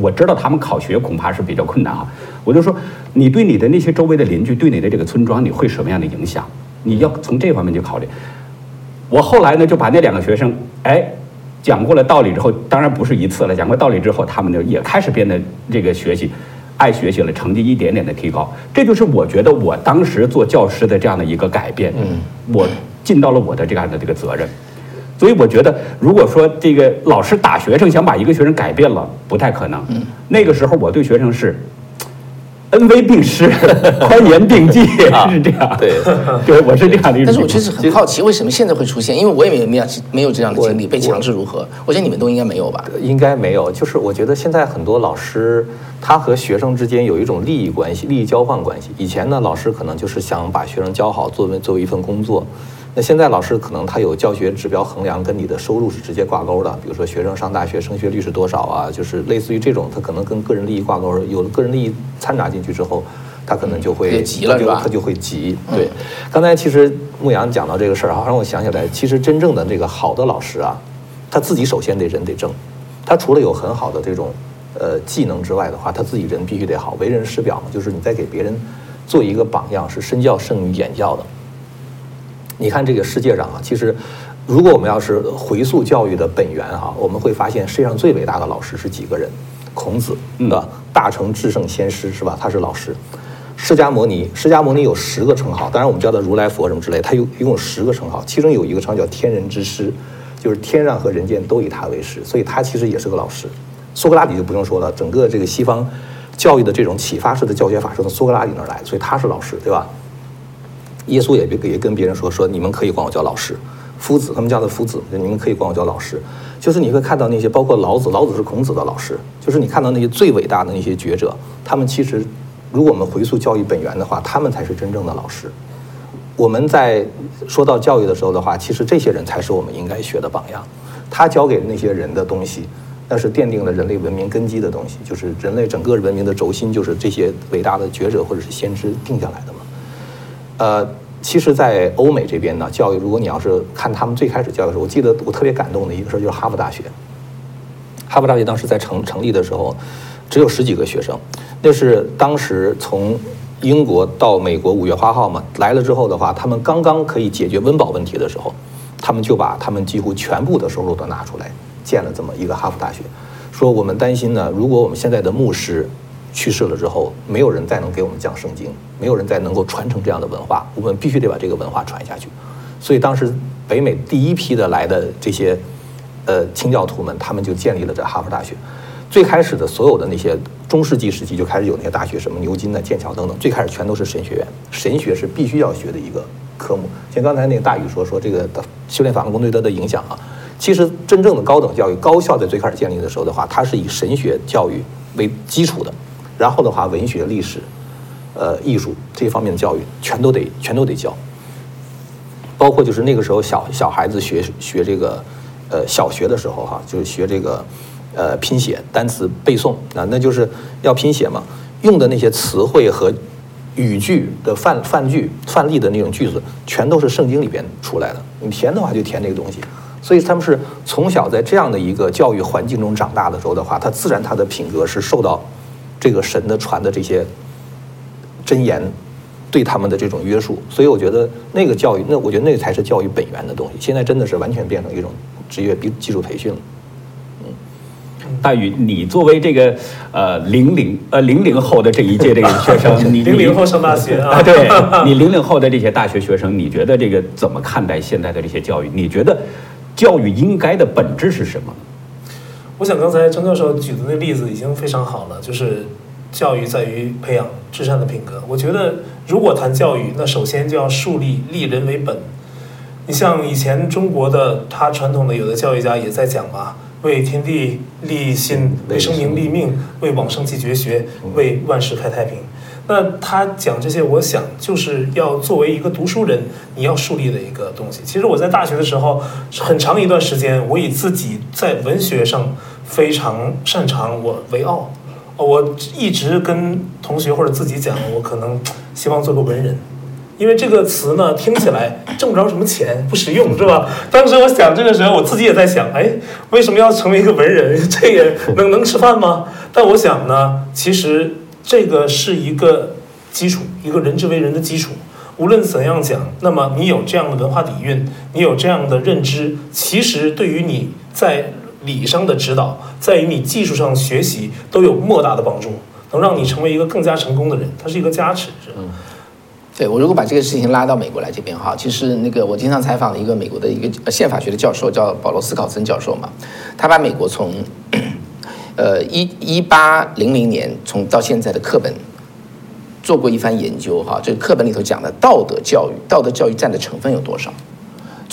我知道他们考学恐怕是比较困难啊。我就说，你对你的那些周围的邻居，对你的这个村庄，你会什么样的影响？你要从这方面去考虑。我后来呢，就把那两个学生，哎，讲过了道理之后，当然不是一次了，讲过道理之后，他们就也开始变得这个学习。爱学习了，成绩一点点的提高，这就是我觉得我当时做教师的这样的一个改变。嗯，我尽到了我的这样的这个责任，所以我觉得，如果说这个老师打学生，想把一个学生改变了，不太可能。嗯，那个时候我对学生是。恩威并施，宽严并济，是这样。对，对，我是这样的。但是我确实很好奇，为什么现在会出现？因为我也没有没有没有这样的经历，被强制如何？我觉得你们都应该没有吧？应该没有。就是我觉得现在很多老师，他和学生之间有一种利益关系，利益交换关系。以前呢，老师可能就是想把学生教好，作为作为一份工作。那现在老师可能他有教学指标衡量，跟你的收入是直接挂钩的。比如说学生上大学升学率是多少啊？就是类似于这种，他可能跟个人利益挂钩。有了个人利益掺杂进去之后，他可能就会急了，是吧？他就会急。对，刚才其实牧羊讲到这个事儿啊，让我想起来，其实真正的这个好的老师啊，他自己首先得人得正，他除了有很好的这种呃技能之外的话，他自己人必须得好，为人师表嘛，就是你在给别人做一个榜样，是身教胜于言教的。你看这个世界上啊，其实，如果我们要是回溯教育的本源哈，我们会发现世界上最伟大的老师是几个人？孔子，嗯，大成至圣先师是吧？他是老师。释迦摩尼，释迦摩尼有十个称号，当然我们叫他如来佛什么之类，他有一共有十个称号，其中有一个称号叫天人之师，就是天上和人间都以他为师，所以他其实也是个老师。苏格拉底就不用说了，整个这个西方教育的这种启发式的教学法是从苏格拉底那儿来，所以他是老师，对吧？耶稣也也跟别人说说，你们可以管我叫老师，夫子他们叫他夫子，你们可以管我叫老师。就是你会看到那些包括老子，老子是孔子的老师，就是你看到那些最伟大的那些觉者，他们其实，如果我们回溯教育本源的话，他们才是真正的老师。我们在说到教育的时候的话，其实这些人才是我们应该学的榜样。他教给那些人的东西，那是奠定了人类文明根基的东西，就是人类整个文明的轴心，就是这些伟大的觉者或者是先知定下来的。呃。其实，在欧美这边呢，教育如果你要是看他们最开始教育的时候，我记得我特别感动的一个事儿，就是哈佛大学。哈佛大学当时在成成立的时候，只有十几个学生。那是当时从英国到美国五月花号嘛来了之后的话，他们刚刚可以解决温饱问题的时候，他们就把他们几乎全部的收入都拿出来建了这么一个哈佛大学。说我们担心呢，如果我们现在的牧师。去世了之后，没有人再能给我们讲圣经，没有人再能够传承这样的文化，我们必须得把这个文化传下去。所以当时北美第一批的来的这些，呃，清教徒们，他们就建立了这哈佛大学。最开始的所有的那些中世纪时期就开始有那些大学，什么牛津的、剑桥等等，最开始全都是神学院，神学是必须要学的一个科目。像刚才那个大宇说说这个修炼法轮功对他的影响啊，其实真正的高等教育、高校在最开始建立的时候的话，它是以神学教育为基础的。然后的话，文学、历史、呃，艺术这方面的教育，全都得全都得教。包括就是那个时候小小孩子学学这个，呃，小学的时候哈，就是学这个，呃，拼写、单词背诵啊，那就是要拼写嘛。用的那些词汇和语句的范范句、范例的那种句子，全都是圣经里边出来的。你填的话就填那个东西。所以他们是从小在这样的一个教育环境中长大的时候的话，他自然他的品格是受到。这个神的传的这些真言，对他们的这种约束，所以我觉得那个教育，那我觉得那才是教育本源的东西。现在真的是完全变成一种职业技技术培训了。嗯，大宇，你作为这个呃零零呃零零后的这一届这个学生，你零零后上大学啊？对，你零零后的这些大学学生，你觉得这个怎么看待现在的这些教育？你觉得教育应该的本质是什么？我想刚才张教授举的那例子已经非常好了，就是教育在于培养至善的品格。我觉得如果谈教育，那首先就要树立立人为本。你像以前中国的他传统的有的教育家也在讲嘛，为天地立心，为生民立命，为往圣继绝学，为万世开太平。那他讲这些，我想就是要作为一个读书人，你要树立的一个东西。其实我在大学的时候，很长一段时间，我以自己在文学上非常擅长我为傲。我一直跟同学或者自己讲，我可能希望做个文人，因为这个词呢听起来挣不着什么钱，不实用，是吧？当时我想这个时候，我自己也在想，哎，为什么要成为一个文人？这也能能吃饭吗？但我想呢，其实。这个是一个基础，一个人之为人的基础。无论怎样讲，那么你有这样的文化底蕴，你有这样的认知，其实对于你在理上的指导，在于你技术上学习，都有莫大的帮助，能让你成为一个更加成功的人。它是一个加持，是吧？对我如果把这个事情拉到美国来这边哈，其实那个我经常采访的一个美国的一个宪法学的教授叫保罗斯考森教授嘛，他把美国从。呃，一一八零零年从到现在的课本做过一番研究哈，这个课本里头讲的道德教育，道德教育占的成分有多少？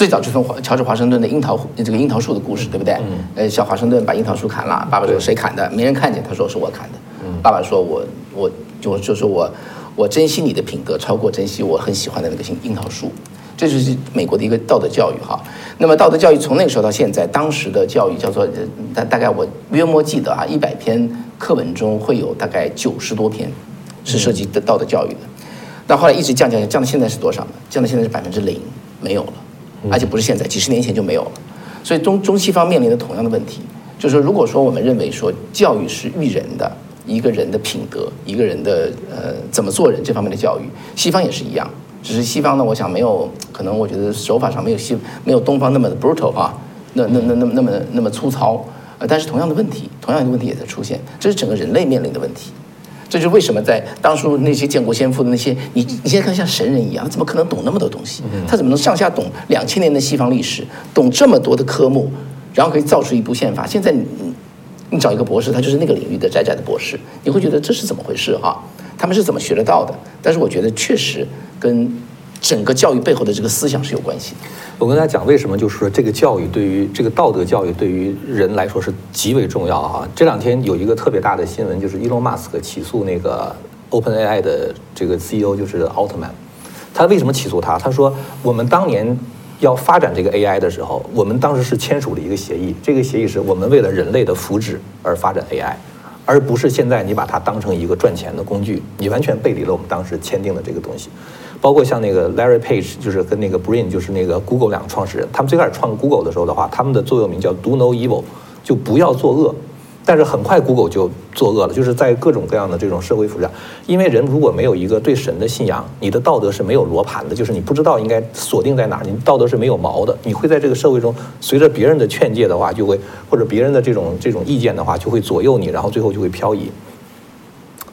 最早就从华乔治华盛顿的樱桃这个樱桃树的故事，对不对？呃，小华盛顿把樱桃树砍了，爸爸说谁砍的？没人看见，他说是我砍的。爸爸说我我就就说我我珍惜你的品格，超过珍惜我很喜欢的那个樱樱桃树。这就是美国的一个道德教育哈。那么道德教育从那个时候到现在，当时的教育叫做大大概我约莫记得啊，一百篇课文中会有大概九十多篇是涉及的道德教育的。到后来一直降降降，降到现在是多少呢？降到现在是百分之零，没有了。而且不是现在，几十年前就没有了。所以中中西方面临的同样的问题，就是说，如果说我们认为说教育是育人的一个人的品德，一个人的呃怎么做人这方面的教育，西方也是一样。只是西方呢，我想没有可能，我觉得手法上没有西没有东方那么的 brutal 啊，那那那那那么那么粗糙，呃，但是同样的问题，同样的问题也在出现，这是整个人类面临的问题。这就是为什么在当初那些建国先父的那些，你你现在看像神人一样，他怎么可能懂那么多东西？他怎么能上下懂两千年的西方历史，懂这么多的科目，然后可以造出一部宪法？现在你你找一个博士，他就是那个领域的窄窄的博士，你会觉得这是怎么回事哈？他们是怎么学得到的？但是我觉得确实跟整个教育背后的这个思想是有关系。我跟大家讲，为什么就是说这个教育对于这个道德教育对于人来说是极为重要啊？这两天有一个特别大的新闻，就是伊隆马斯克起诉那个 OpenAI 的这个 CEO 就是奥特曼。他为什么起诉他？他说我们当年要发展这个 AI 的时候，我们当时是签署了一个协议，这个协议是我们为了人类的福祉而发展 AI，而不是现在你把它当成一个赚钱的工具，你完全背离了我们当时签订的这个东西。包括像那个 Larry Page，就是跟那个 Brin，就是那个 Google 两个创始人，他们最开始创 Google 的时候的话，他们的座右铭叫 Do No Evil，就不要作恶。但是很快 Google 就作恶了，就是在各种各样的这种社会辅助下，因为人如果没有一个对神的信仰，你的道德是没有罗盘的，就是你不知道应该锁定在哪儿，你道德是没有锚的，你会在这个社会中随着别人的劝诫的话，就会或者别人的这种这种意见的话，就会左右你，然后最后就会漂移。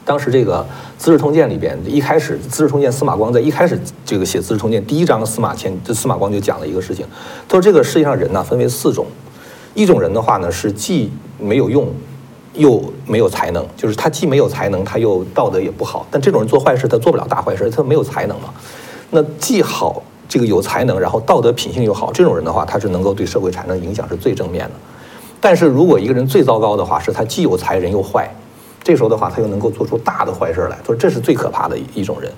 当时这个《资治通鉴》里边一开始，《资治通鉴》司马光在一开始这个写《资治通鉴》第一章，司马迁这司马光就讲了一个事情，他说这个世界上人呢分为四种，一种人的话呢是既没有用又没有才能，就是他既没有才能，他又道德也不好，但这种人做坏事他做不了大坏事，他没有才能嘛。那既好这个有才能，然后道德品性又好，这种人的话他是能够对社会产生影响是最正面的。但是如果一个人最糟糕的话，是他既有才人又坏。这时候的话，他又能够做出大的坏事来。说这是最可怕的一种人。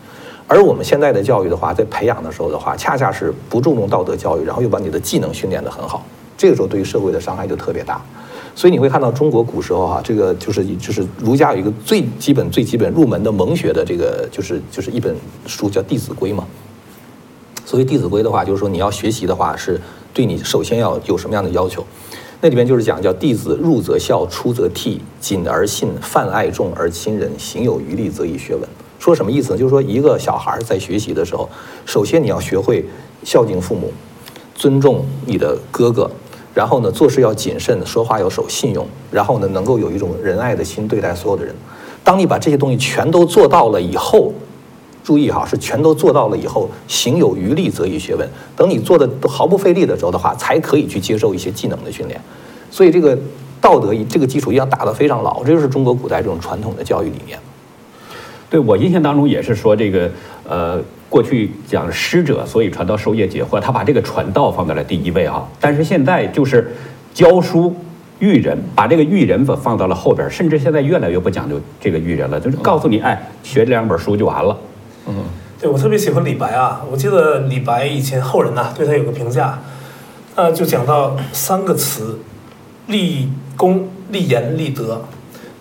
而我们现在的教育的话，在培养的时候的话，恰恰是不注重道德教育，然后又把你的技能训练得很好。这个时候对于社会的伤害就特别大。所以你会看到中国古时候哈，这个就是就是儒家有一个最基本最基本入门的蒙学的这个就是就是一本书叫《弟子规》嘛。所谓《弟子规》的话，就是说你要学习的话，是对你首先要有什么样的要求？那里边就是讲叫弟子入则孝，出则悌，谨而信，泛爱众而亲仁，行有余力则以学文。说什么意思呢？就是说一个小孩在学习的时候，首先你要学会孝敬父母，尊重你的哥哥，然后呢做事要谨慎，说话要守信用，然后呢能够有一种仁爱的心对待所有的人。当你把这些东西全都做到了以后，注意哈，是全都做到了以后，行有余力则以学文。等你做的都毫不费力的时候的话，才可以去接受一些技能的训练。所以这个道德这个基础要打得非常牢，这就是中国古代这种传统的教育理念。对我印象当中也是说这个呃，过去讲师者，所以传道授业解惑，他把这个传道放在了第一位啊。但是现在就是教书育人，把这个育人放放到了后边，甚至现在越来越不讲究这个育人了，就是告诉你，哎，学这两本书就完了。嗯，对我特别喜欢李白啊，我记得李白以前后人呐对他有个评价，呃，就讲到三个词：立功、立言、立德。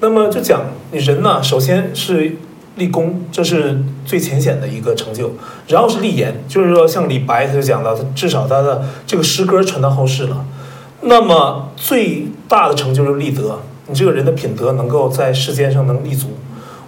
那么就讲你人呢，首先是立功，这是最浅显的一个成就；然后是立言，就是说像李白他就讲到，他至少他的这个诗歌传到后世了。那么最大的成就是立德，你这个人的品德能够在世间上能立足。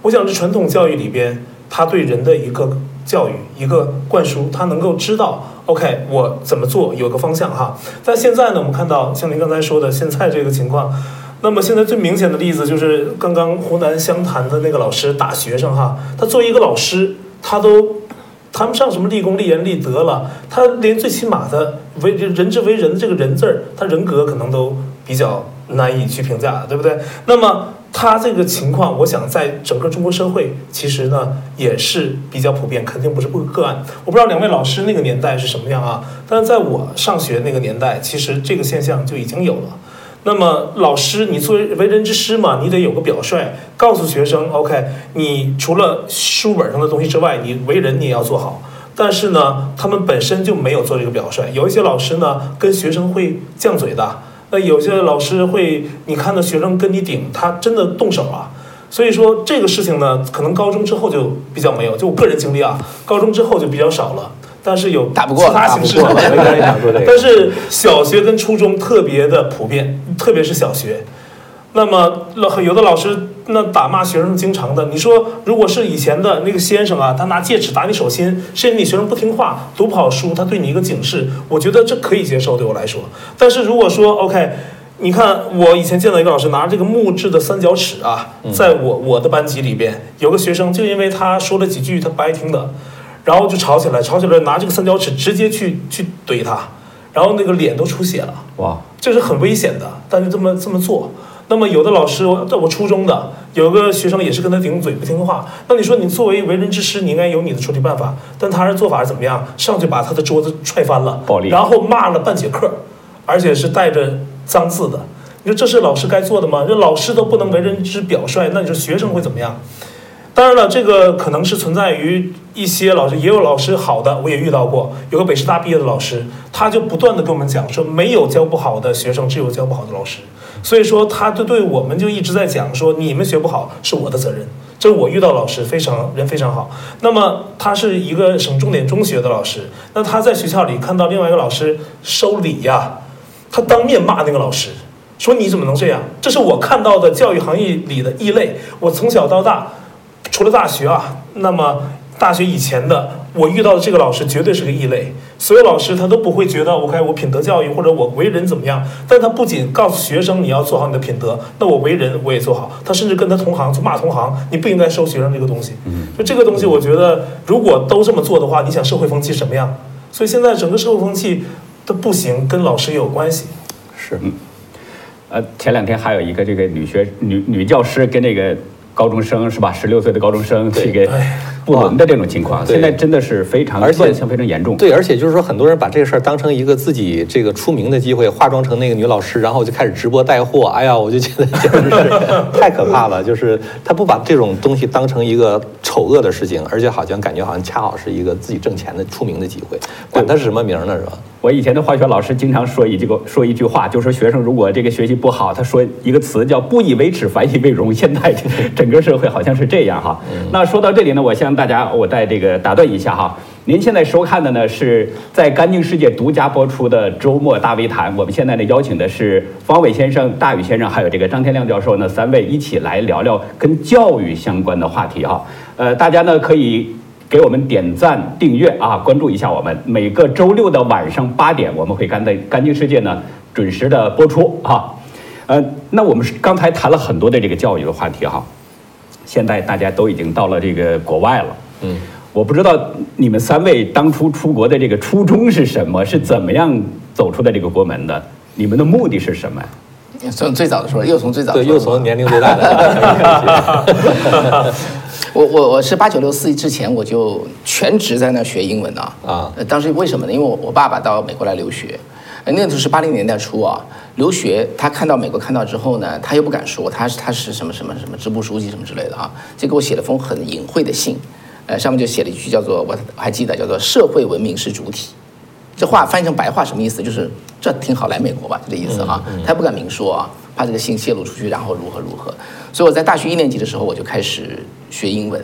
我想这传统教育里边，他对人的一个教育、一个灌输，他能够知道，OK，我怎么做有个方向哈。但现在呢，我们看到像您刚才说的，现在这个情况。那么现在最明显的例子就是刚刚湖南湘潭的那个老师打学生哈，他作为一个老师，他都谈不上什么立功立言立德了，他连最起码的为人之为人的这个人字儿，他人格可能都比较难以去评价，对不对？那么他这个情况，我想在整个中国社会其实呢也是比较普遍，肯定不是不个案。我不知道两位老师那个年代是什么样啊？但是在我上学那个年代，其实这个现象就已经有了。那么老师，你作为为人之师嘛，你得有个表率，告诉学生，OK，你除了书本上的东西之外，你为人你也要做好。但是呢，他们本身就没有做这个表率。有一些老师呢，跟学生会犟嘴的；那有些老师会，你看到学生跟你顶，他真的动手啊。所以说这个事情呢，可能高中之后就比较没有。就我个人经历啊，高中之后就比较少了。但是有打不过其他形式，但是小学跟初中特别的普遍，特别是小学。那么老有的老师那打骂学生经常的，你说如果是以前的那个先生啊，他拿戒尺打你手心，是因为你学生不听话，读不好书，他对你一个警示，我觉得这可以接受，对我来说。但是如果说 OK，你看，我以前见到一个老师拿这个木质的三角尺啊，在我我的班级里边，有个学生就因为他说了几句他不爱听的，然后就吵起来，吵起来拿这个三角尺直接去去怼他，然后那个脸都出血了。哇，这是很危险的，但是这么这么做。那么有的老师，在我初中的有个学生也是跟他顶嘴不听话。那你说你作为为人之师，你应该有你的处理办法。但他的做法是怎么样？上去把他的桌子踹翻了，暴力然后骂了半节课，而且是带着脏字的。你说这是老师该做的吗？这老师都不能为人之表率，那你说学生会怎么样？当然了，这个可能是存在于一些老师，也有老师好的，我也遇到过。有个北师大毕业的老师，他就不断的跟我们讲说，没有教不好的学生，只有教不好的老师。所以说，他就对我们就一直在讲说，你们学不好是我的责任。这是我遇到老师非常人非常好。那么他是一个省重点中学的老师，那他在学校里看到另外一个老师收礼呀，他当面骂那个老师。说你怎么能这样？这是我看到的教育行业里的异类。我从小到大，除了大学啊，那么大学以前的，我遇到的这个老师绝对是个异类。所有老师他都不会觉得我看我品德教育或者我为人怎么样，但他不仅告诉学生你要做好你的品德，那我为人我也做好。他甚至跟他同行去骂同行，你不应该收学生这个东西。就这个东西，我觉得如果都这么做的话，你想社会风气什么样？所以现在整个社会风气的不行，跟老师也有关系。是，嗯呃，前两天还有一个这个女学女女教师跟那个高中生是吧，十六岁的高中生对去给哎不伦的这种情况，现在真的是非常而且非常严重。对，而且就是说，很多人把这个事儿当成一个自己这个出名的机会，化妆成那个女老师，然后就开始直播带货。哎呀，我就觉得简直是太可怕了。就是他不把这种东西当成一个丑恶的事情，而且好像感觉好像恰好是一个自己挣钱的出名的机会，管他是什么名呢，是吧？我以前的化学老师经常说一句个说一句话，就说学生如果这个学习不好，他说一个词叫不以为耻，反以为荣。现在整个社会好像是这样哈。那说到这里呢，我大家我再这个打断一下哈。您现在收看的呢是在干净世界独家播出的周末大微谈。我们现在呢邀请的是方伟先生、大宇先生，还有这个张天亮教授呢三位一起来聊聊跟教育相关的话题哈。呃，大家呢可以给我们点赞、订阅啊，关注一下我们。每个周六的晚上八点，我们会干在干净世界呢准时的播出哈。呃，那我们是刚才谈了很多的这个教育的话题哈，现在大家都已经到了这个国外了。嗯，我不知道你们三位当初出国的这个初衷是什么，是怎么样走出的这个国门的？你们的目的是什么？从最早的时候，又从最早对，又从年龄最大的 我我我是八九六四之前我就全职在那儿学英文啊啊呃当时为什么呢？因为我我爸爸到美国来留学，呃那个时候是八零年代初啊，留学他看到美国看到之后呢，他又不敢说他是他是什么什么什么支部书记什么之类的啊，就给我写了封很隐晦的信，呃上面就写了一句叫做我还记得叫做社会文明是主体。这话翻译成白话什么意思？就是这挺好，来美国吧，就这意思哈。他也不敢明说啊，怕这个信泄露出去，然后如何如何。所以我在大学一年级的时候，我就开始学英文。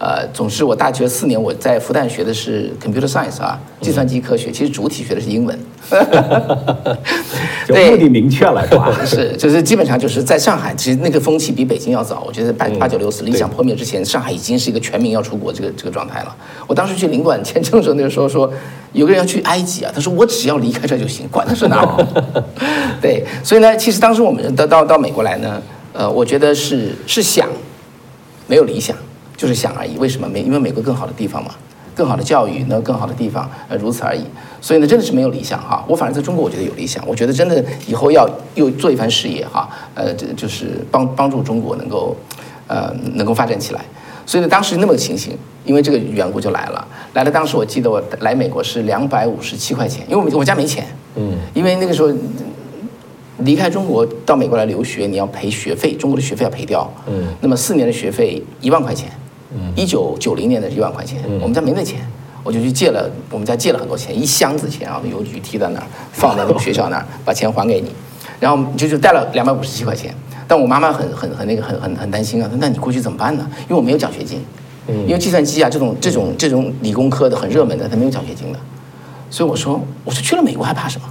呃，总之我大学四年我在复旦学的是 computer science 啊，计算机科学，其实主体学的是英文。就目的明确了是吧？是，就是基本上就是在上海，其实那个风气比北京要早。我觉得八八九六四理想破灭之前，上海已经是一个全民要出国这个这个状态了。我当时去领馆签证的时候，那个时候说有个人要去埃及啊，他说我只要离开这就行，管他是哪儿。对，所以呢，其实当时我们到到到美国来呢，呃，我觉得是是想，没有理想，就是想而已。为什么？美因为美国更好的地方嘛。更好的教育，那更好的地方，呃，如此而已。所以呢，真的是没有理想哈。我反而在中国，我觉得有理想。我觉得真的以后要又做一番事业哈，呃，这就是帮帮助中国能够，呃，能够发展起来。所以呢，当时那么个情形，因为这个缘故就来了。来了，当时我记得我来美国是两百五十七块钱，因为我我家没钱，嗯，因为那个时候离开中国到美国来留学，你要赔学费，中国的学费要赔掉，嗯，那么四年的学费一万块钱，嗯一九九零年的一万块钱，我们家没那钱，我就去借了，我们家借了很多钱，一箱子钱然后，邮局提到那儿，放在那个学校那儿，把钱还给你，然后就就带了两百五十七块钱，但我妈妈很很很那个很很很担心啊，说那你过去怎么办呢？因为我没有奖学金，因为计算机啊这种这种这种理工科的很热门的，它没有奖学金的，所以我说我说去了美国还怕什么？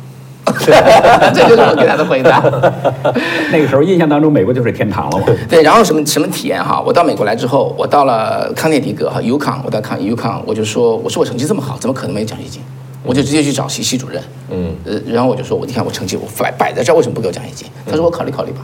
这就是我给他的回答。那个时候印象当中，美国就是天堂了嘛。对，然后什么什么体验哈？我到美国来之后，我到了康涅狄格哈 UConn，我到康 UConn，我就说，我说我成绩这么好，怎么可能没有奖学金？我就直接去找系系主任，嗯呃，然后我就说，我你看我成绩我摆摆在这儿，为什么不给我奖学金？他说我考虑考虑吧。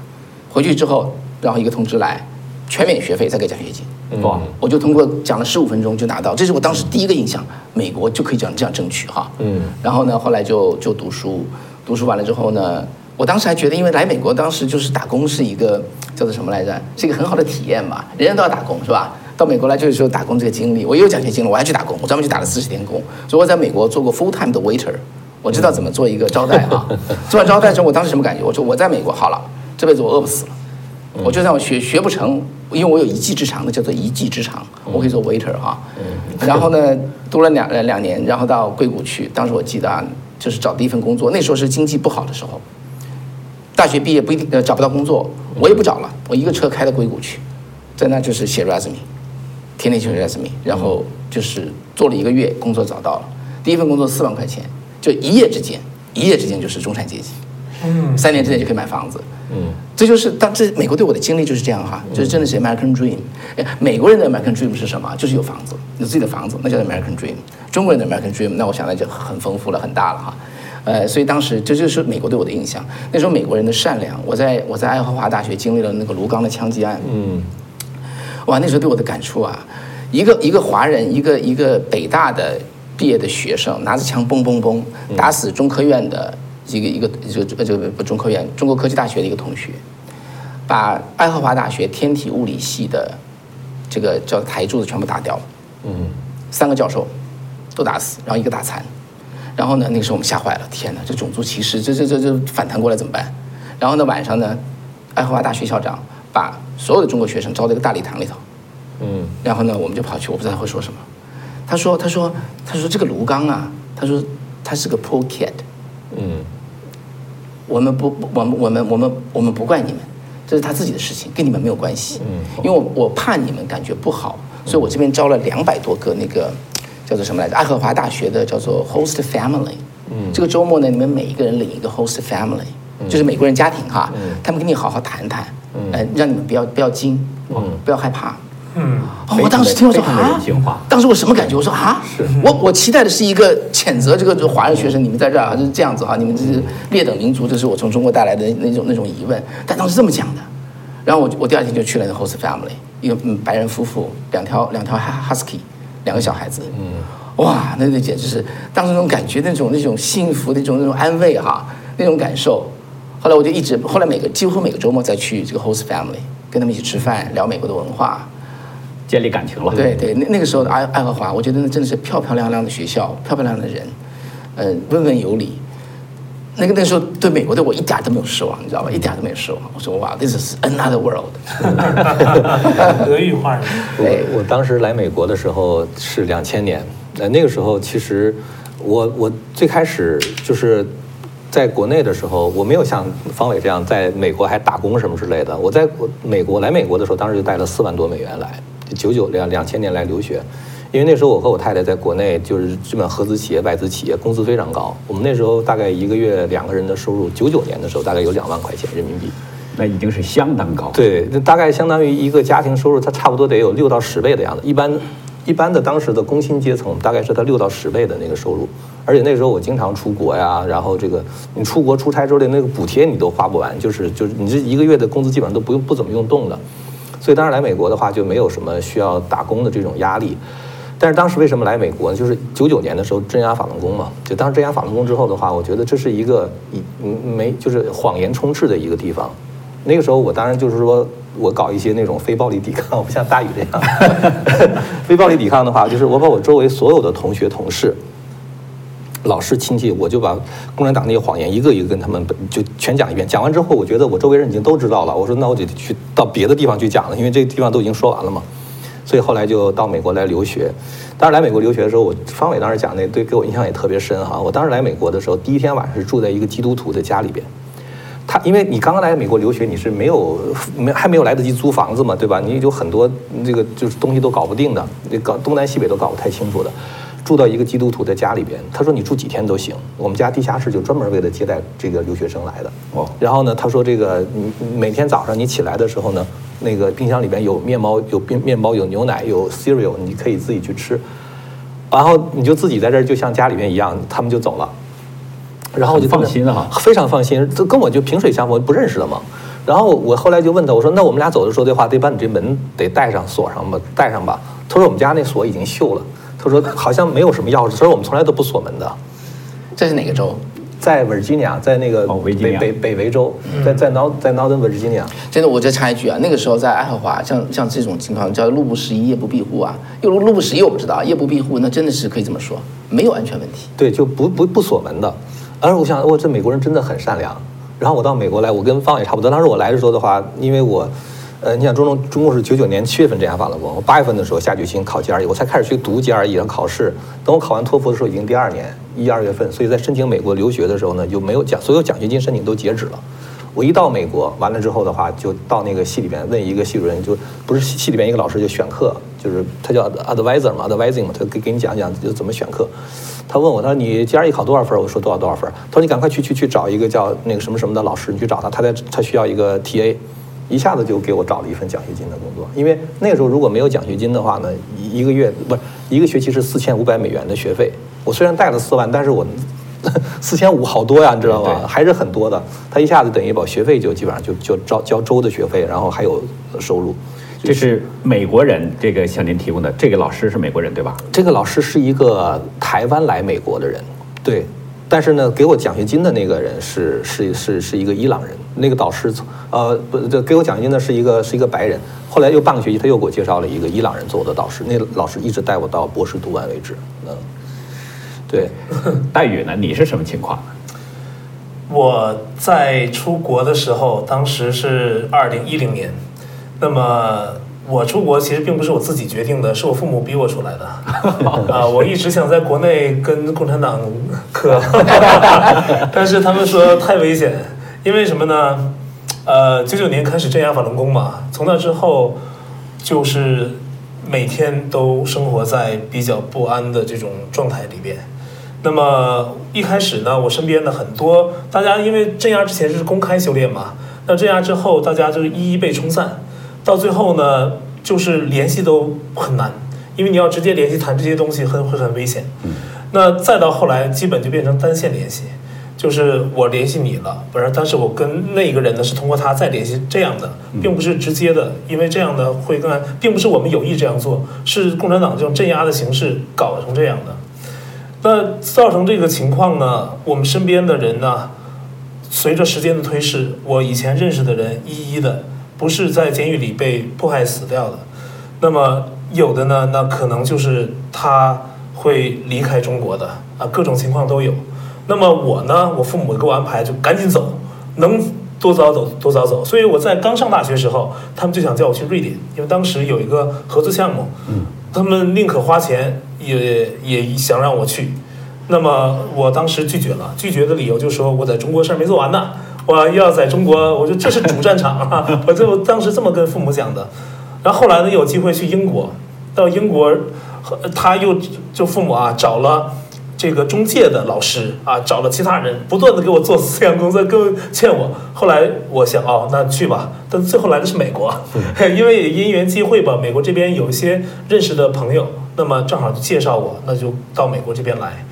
回去之后，然后一个通知来，全免学费再给奖学金。哇，我就通过讲了十五分钟就拿到，这是我当时第一个印象，美国就可以这样这样争取哈。嗯，然后呢，后来就就读书，读书完了之后呢，我当时还觉得，因为来美国当时就是打工是一个叫做什么来着，是一个很好的体验嘛，人人都要打工是吧？到美国来就是说打工这个经历，我也有奖学金了，我还去打工，我专门去打了四十天工，所以我在美国做过 full time 的 waiter，我知道怎么做一个招待啊。做完招待之后，我当时什么感觉？我说我在美国好了，这辈子我饿不死了。我就算我学学不成，因为我有一技之长的，叫做一技之长，我可以做 waiter 哈。然后呢，读了两两年，然后到硅谷去。当时我记得啊，就是找第一份工作，那时候是经济不好的时候，大学毕业不一定呃找不到工作，我也不找了，我一个车开到硅谷去，在那就是写 resume，天天写 resume，然后就是做了一个月，工作找到了，第一份工作四万块钱，就一夜之间，一夜之间就是中产阶级，嗯，三年之内就可以买房子。嗯这就是当这美国对我的经历就是这样哈，就是真的是 American Dream。哎美国人的 American Dream 是什么？就是有房子，有自己的房子，那叫 American Dream。中国人的 American Dream，那我想那就很丰富了，很大了哈。呃，所以当时这就是美国对我的印象。那时候美国人的善良，我在我在爱荷华大学经历了那个卢刚的枪击案，嗯哇，那时候对我的感触啊，一个一个华人，一个一个北大的毕业的学生，拿着枪嘣嘣嘣打死中科院的一个一个这个这个不中科院，中国科技大学的一个同学，把爱荷华大学天体物理系的这个叫台柱子全部打掉了，嗯三个教授都打死，然后一个打残。然后呢，那个时候我们吓坏了，天哪，这种族歧视，这这这这反弹过来怎么办？然后呢，晚上呢，爱荷华大学校长把所有的中国学生招到一个大礼堂里头，嗯然后呢，我们就跑去，我不知道他会说什么。他说：“他说，他说这个卢刚啊，他说他是个 poor kid，嗯我们不，我们我们我们我们不怪你们，这是他自己的事情，跟你们没有关系。嗯因为我我怕你们感觉不好，所以我这边招了两百多个那个叫做什么来着？爱荷华大学的叫做 host family。嗯这个周末呢，你们每一个人领一个 host family，就是美国人家庭哈，嗯他们跟你好好谈谈，嗯呃，让你们不要不要惊，嗯不要害怕。嗯，哦，我当时听我说啊人性化，当时我什么感觉？我说啊，我我期待的是一个谴责这个这个华人学生，你们在这儿啊，就是这样子哈，你们这是劣等民族，这是我从中国带来的那种那种疑问。但当时这么讲的，然后我我第二天就去了那 host family，一个嗯白人夫妇，两条两条 husky，两个小孩子，嗯哇，那那简直是当时那种感觉，那种那种幸福，那种那种安慰哈，那种感受。后来我就一直，后来每个几乎每个周末再去这个 host family，跟他们一起吃饭，聊美国的文化。建立感情了。对对，那那个时候的爱爱荷华，我觉得那真的是漂漂亮亮的学校，漂漂亮亮的人，呃，温文有礼。那个那时候对美国的我一点都没有失望，你知道吧？一点都没有失望。我说哇，this is another world。德育化人，对我我当时来美国的时候是两千年，呃，那个时候其实我我最开始就是在国内的时候，我没有像方伟这样在美国还打工什么之类的。我在美国来美国的时候，当时就带了四万多美元来，九九两两千年来留学。因为那时候我和我太太在国内就是基本合资企业、外资企业，工资非常高。我们那时候大概一个月两个人的收入，九九年的时候大概有两万块钱人民币。那已经是相当高。对，那大概相当于一个家庭收入，它差不多得有六到十倍的样子。一般一般的当时的工薪阶层，大概是他六到十倍的那个收入。而且那时候我经常出国呀，然后这个你出国出差之后的那个补贴你都花不完，就是就是你这一个月的工资基本上都不用不怎么用动的。所以当时来美国的话，就没有什么需要打工的这种压力。但是当时为什么来美国呢？就是九九年的时候镇压法轮功嘛。就当时镇压法轮功之后的话，我觉得这是一个一嗯没就是谎言充斥的一个地方。那个时候我当然就是说我搞一些那种非暴力抵抗，我不像大宇这样。非暴力抵抗的话，就是我把我周围所有的同学同事。老师亲戚，我就把共产党那些谎言一个一个跟他们就全讲一遍。讲完之后，我觉得我周围人已经都知道了。我说那我得去到别的地方去讲了，因为这个地方都已经说完了嘛。所以后来就到美国来留学。当时来美国留学的时候，我方伟当时讲那对给我印象也特别深哈。我当时来美国的时候，第一天晚上是住在一个基督徒的家里边。他因为你刚刚来美国留学，你是没有没还没有来得及租房子嘛，对吧？你有很多这个就是东西都搞不定的，你搞东南西北都搞不太清楚的。住到一个基督徒的家里边，他说你住几天都行。我们家地下室就专门为了接待这个留学生来的。哦然后呢，他说这个每天早上你起来的时候呢，那个冰箱里边有面包、有面面包、有牛奶、有 cereal，你可以自己去吃。然后你就自己在这儿就像家里面一样，他们就走了。然后我就放心了哈非常放心，这跟我就萍水相逢，不认识的嘛。然后我后来就问他，我说那我们俩走的时候的话，得把你这门得带上锁上吧，带上吧。他说我们家那锁已经锈了，他说好像没有什么钥匙，所以我们从来都不锁门的。这是哪个州？在维吉尼亚，在那个北北北维州，在在 North 在 Northern Virginia，真的，我再插一句啊，那个时候在爱荷华，像像这种情况叫路不拾遗，夜不闭户啊。又路不拾遗我不知道，夜不闭户那真的是可以这么说，没有安全问题。对，就不不不锁门的。而我想，我这美国人真的很善良。然后我到美国来，我跟方也差不多。当时我来的时候的话，因为我，呃，你想中中中共是九九年七月份镇压法轮功，我八月份的时候下决心考 GRE，我才开始去读 GRE，然后考试。等我考完托福的时候，已经第二年一二月份，所以在申请美国留学的时候呢，就没有奖，所有奖学金申请都截止了。我一到美国，完了之后的话，就到那个系里边问一个系主任，就不是系里边一个老师就选课，就是他叫 advisor 嘛，advising 嘛，他给给你讲讲就怎么选课。他问我，他说你 GRE 考多少分？我说多少多少分。他说你赶快去去去找一个叫那个什么什么的老师，你去找他，他在他需要一个 TA，一下子就给我找了一份奖学金的工作。因为那个时候如果没有奖学金的话呢，一一个月不是一个学期是四千五百美元的学费。我虽然带了四万，但是我 四千五好多呀，你知道吗？还是很多的。他一下子等于把学费就基本上就就交交周的学费，然后还有收入。这是美国人这个向您提供的，这个老师是美国人对吧？这个老师是一个台湾来美国的人，对，但是呢，给我奖学金的那个人是是是是一个伊朗人，那个导师从呃不，这给我奖学金的是一个是一个白人，后来又半个学期他又给我介绍了一个伊朗人做我的导师，那个老师一直带我到博士读完为止，嗯，对，戴宇呢？你是什么情况？我在出国的时候，当时是二零一零年。那么我出国其实并不是我自己决定的，是我父母逼我出来的。啊，我一直想在国内跟共产党磕，但是他们说太危险，因为什么呢？呃，九九年开始镇压法轮功嘛，从那之后就是每天都生活在比较不安的这种状态里边。那么一开始呢，我身边的很多大家，因为镇压之前是公开修炼嘛，那镇压之后，大家就是一一被冲散，到最后呢，就是联系都很难，因为你要直接联系谈这些东西很会很危险。那再到后来，基本就变成单线联系，就是我联系你了，不是，但是我跟那个人呢是通过他再联系这样的，并不是直接的，因为这样的会更，并不是我们有意这样做，是共产党这种镇压的形式搞成这样的。那造成这个情况呢，我们身边的人呢，随着时间的推逝，我以前认识的人一一的不是在监狱里被迫害死掉的，那么有的呢，那可能就是他会离开中国的啊，各种情况都有。那么我呢，我父母给我安排就赶紧走，能多早走多早走。所以我在刚上大学时候，他们就想叫我去瑞典，因为当时有一个合作项目，他们宁可花钱也也想让我去。那么我当时拒绝了，拒绝的理由就是说我在中国事儿没做完呢，我要在中国，我说这是主战场啊，我就当时这么跟父母讲的。然后后来呢，有机会去英国，到英国，呃他又就父母啊找了这个中介的老师啊，找了其他人，不断的给我做思想工作，跟我劝我。后来我想哦，那去吧，但最后来的是美国，因为因缘际会吧，美国这边有一些认识的朋友，那么正好就介绍我，那就到美国这边来。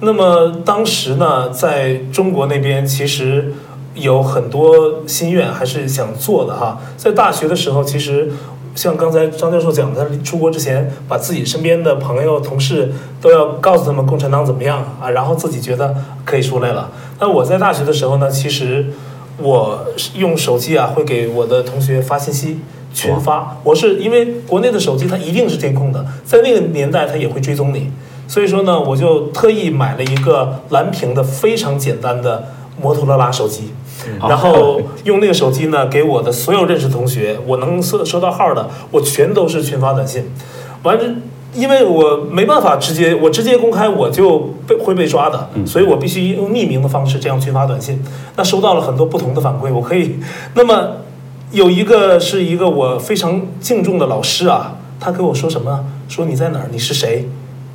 那么当时呢，在中国那边其实有很多心愿还是想做的哈。在大学的时候，其实像刚才张教授讲的，他出国之前把自己身边的朋友、同事都要告诉他们共产党怎么样啊，然后自己觉得可以出来了。那我在大学的时候呢，其实我用手机啊会给我的同学发信息。群发，我是因为国内的手机它一定是监控的，在那个年代它也会追踪你，所以说呢，我就特意买了一个蓝屏的非常简单的摩托罗拉手机，然后用那个手机呢给我的所有认识的同学，我能收收到号的，我全都是群发短信，完了。因为我没办法直接，我直接公开我就被会被抓的，所以我必须用匿名的方式这样群发短信。那收到了很多不同的反馈，我可以，那么有一个是一个我非常敬重的老师啊，他跟我说什么？说你在哪儿？你是谁？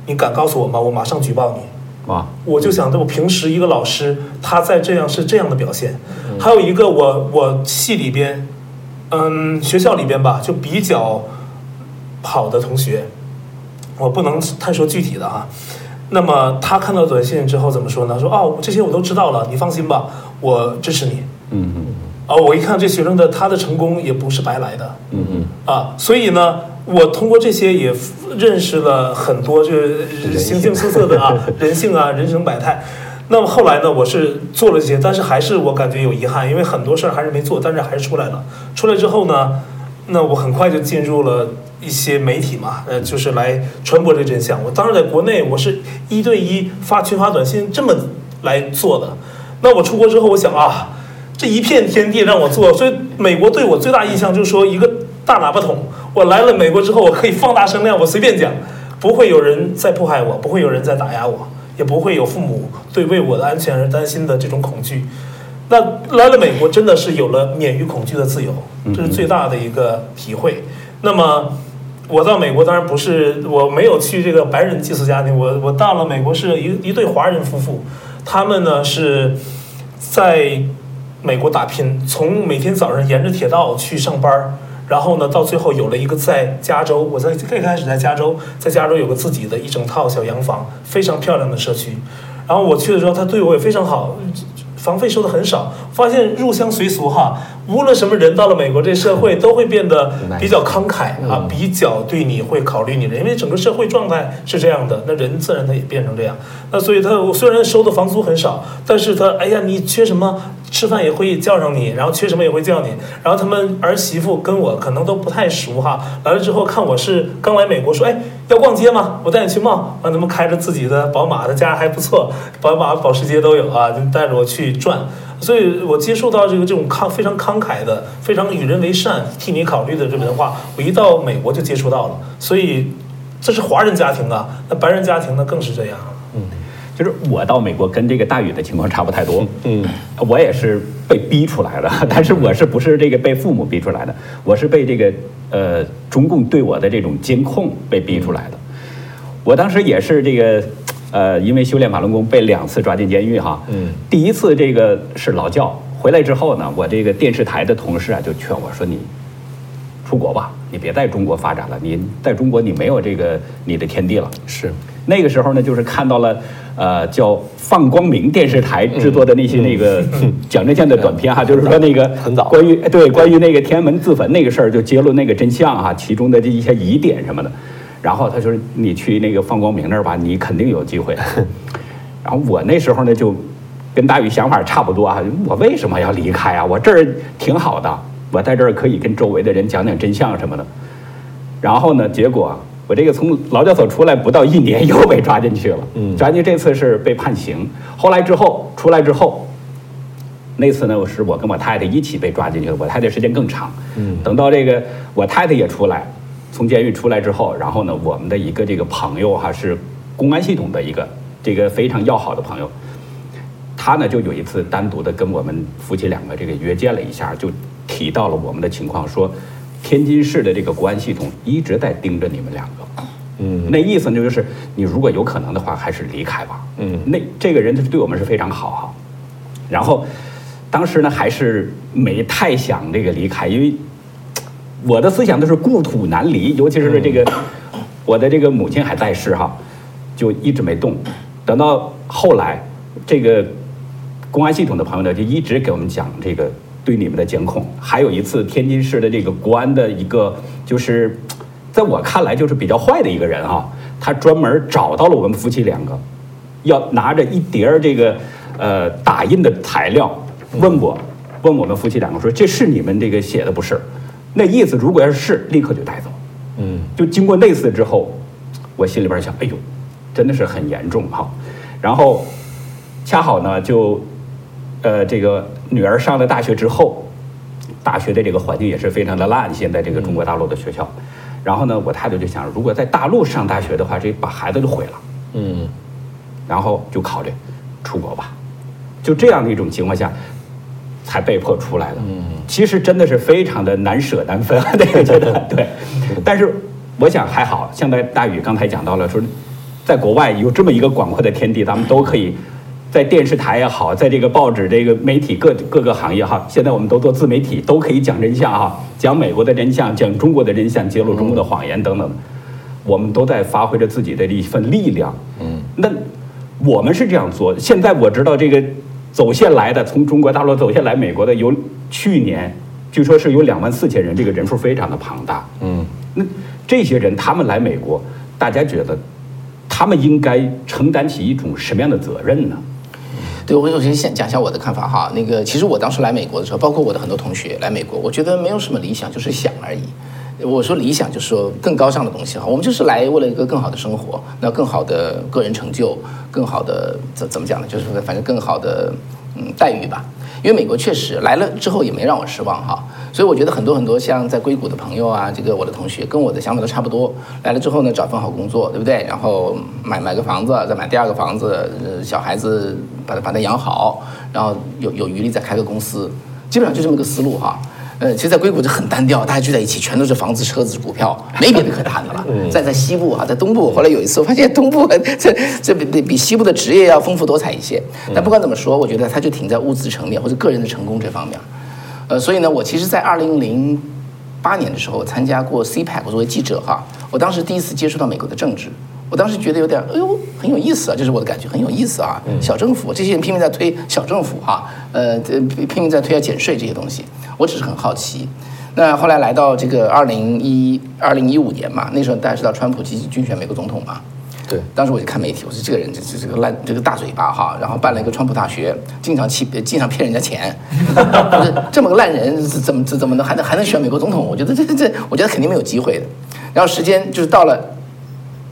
你敢告诉我吗？我马上举报你。哇，我就想着我平时一个老师，他在这样是这样的表现。还有一个我我系里边，嗯，学校里边吧，就比较好的同学，我不能太说具体的啊。那么他看到短信之后怎么说呢？说哦，这些我都知道了，你放心吧，我支持你。嗯嗯啊，我一看这学生的他的成功也不是白来的。嗯嗯啊，所以呢，我通过这些也认识了很多就是形形色色的啊 人性啊人生百态。那么后来呢，我是做了这些，但是还是我感觉有遗憾，因为很多事儿还是没做，但是还是出来了。出来之后呢，那我很快就进入了一些媒体嘛，呃，就是来传播这个真相。我当时在国内，我是一对一发群发短信这么来做的。那我出国之后，我想啊，这一片天地让我做，所以美国对我最大印象就是说一个大喇叭筒。我来了美国之后，我可以放大声量，我随便讲，不会有人在迫害我，不会有人在打压我。也不会有父母对为我的安全而担心的这种恐惧。那来了美国，真的是有了免于恐惧的自由，这是最大的一个体会。那么我到美国当然不是我没有去这个白人寄宿家庭，我我到了美国是一一对华人夫妇，他们呢是在美国打拼，从每天早上沿着铁道去上班儿。然后呢，到最后有了一个在加州，我在最开始在加州，在加州有个自己的一整套小洋房，非常漂亮的社区。然后我去的时候，他对我也非常好，房费收的很少。发现入乡随俗哈，无论什么人到了美国这社会，都会变得比较慷慨啊，比较对你会考虑你的，因为整个社会状态是这样的，那人自然他也变成这样。那所以他虽然收的房租很少，但是他哎呀，你缺什么？吃饭也会叫上你，然后缺什么也会叫你。然后他们儿媳妇跟我可能都不太熟哈，来了之后看我是刚来美国，说哎要逛街吗？我带你去逛。让他们开着自己的宝马，他家还不错，宝马、保时捷都有啊，就带着我去转。所以我接触到这个这种慷非常慷慨的、非常与人为善、替你考虑的这文化，我一到美国就接触到了。所以这是华人家庭啊，那白人家庭呢更是这样。嗯。就是我到美国跟这个大宇的情况差不太多，嗯，我也是被逼出来的，但是我是不是这个被父母逼出来的？我是被这个呃中共对我的这种监控被逼出来的。我当时也是这个呃，因为修炼法轮功被两次抓进监狱哈，嗯，第一次这个是劳教，回来之后呢，我这个电视台的同事啊就劝我说你出国吧，你别在中国发展了，你在中国你没有这个你的天地了。是那个时候呢，就是看到了。呃，叫放光明电视台制作的那些那个讲真相的短片哈，就是说那个很早关于对关于那个天安门自焚那个事儿，就揭露那个真相啊，其中的这一些疑点什么的。然后他说你去那个放光明那儿吧，你肯定有机会。然后我那时候呢，就跟大宇想法差不多啊，我为什么要离开啊？我这儿挺好的，我在这儿可以跟周围的人讲讲真相什么的。然后呢，结果。我这个从劳教所出来不到一年，又被抓进去了。嗯，抓进这次是被判刑。后来之后出来之后，那次呢，我是我跟我太太一起被抓进去的。我太太时间更长。嗯，等到这个我太太也出来，从监狱出来之后，然后呢，我们的一个这个朋友哈是公安系统的一个这个非常要好的朋友，他呢就有一次单独的跟我们夫妻两个这个约见了一下，就提到了我们的情况，说。天津市的这个国安系统一直在盯着你们两个，嗯，那意思呢就是你如果有可能的话，还是离开吧，嗯，那这个人他对我们是非常好哈，然后当时呢还是没太想这个离开，因为我的思想都是故土难离，尤其是这个我的这个母亲还在世哈，就一直没动，等到后来这个公安系统的朋友呢就一直给我们讲这个。对你们的监控，还有一次天津市的这个国安的一个，就是在我看来就是比较坏的一个人哈，他专门找到了我们夫妻两个，要拿着一叠儿这个呃打印的材料，问我，问我们夫妻两个说这是你们这个写的不是？那意思如果要是是，立刻就带走。嗯，就经过那次之后，我心里边想，哎呦，真的是很严重哈。然后恰好呢就。呃，这个女儿上了大学之后，大学的这个环境也是非常的烂。现在这个中国大陆的学校，然后呢，我太太就想，如果在大陆上大学的话，这把孩子就毁了。嗯，然后就考虑出国吧。就这样的一种情况下，才被迫出来了。嗯，其实真的是非常的难舍难分，这个觉得对。但是我想还好，像在大宇刚才讲到了，说在国外有这么一个广阔的天地，咱们都可以。在电视台也好，在这个报纸、这个媒体各各个行业哈，现在我们都做自媒体，都可以讲真相哈，讲美国的真相，讲中国的真相，揭露中国的谎言等等。我们都在发挥着自己的一份力量。嗯，那我们是这样做。现在我知道这个走下来的，从中国大陆走下来美国的，有去年据说是有两万四千人，这个人数非常的庞大。嗯，那这些人他们来美国，大家觉得他们应该承担起一种什么样的责任呢？对，我首先先讲一下我的看法哈。那个，其实我当时来美国的时候，包括我的很多同学来美国，我觉得没有什么理想，就是想而已。我说理想就是说更高尚的东西哈，我们就是来为了一个更好的生活，那更好的个人成就，更好的怎怎么讲呢？就是反正更好的嗯待遇吧。因为美国确实来了之后也没让我失望哈，所以我觉得很多很多像在硅谷的朋友啊，这个我的同学跟我的想法都差不多。来了之后呢，找份好工作，对不对？然后买买个房子，再买第二个房子，小孩子把他把他养好，然后有有余力再开个公司，基本上就这么个思路哈。呃，其实，在硅谷就很单调，大家聚在一起，全都是房子、车子、股票，没别的可谈的了。在在西部啊，在东部，后来有一次我发现东部这这比比比西部的职业要丰富多彩一些。但不管怎么说，我觉得它就停在物质层面或者个人的成功这方面。呃，所以呢，我其实，在二零零八年的时候参加过 CPAC，我作为记者哈，我当时第一次接触到美国的政治。我当时觉得有点，哎呦，很有意思啊，就是我的感觉，很有意思啊。小政府，这些人拼命在推小政府啊，呃，拼命在推要减税这些东西，我只是很好奇。那后来来到这个二零一二零一五年嘛，那时候大家知道川普积极竞选美国总统嘛？对。当时我就看媒体，我说这个人这这这个烂这个大嘴巴哈，然后办了一个川普大学，经常欺经常骗人家钱，不是这么个烂人，怎么怎怎么能还能还能选美国总统？我觉得这这我觉得肯定没有机会的。然后时间就是到了。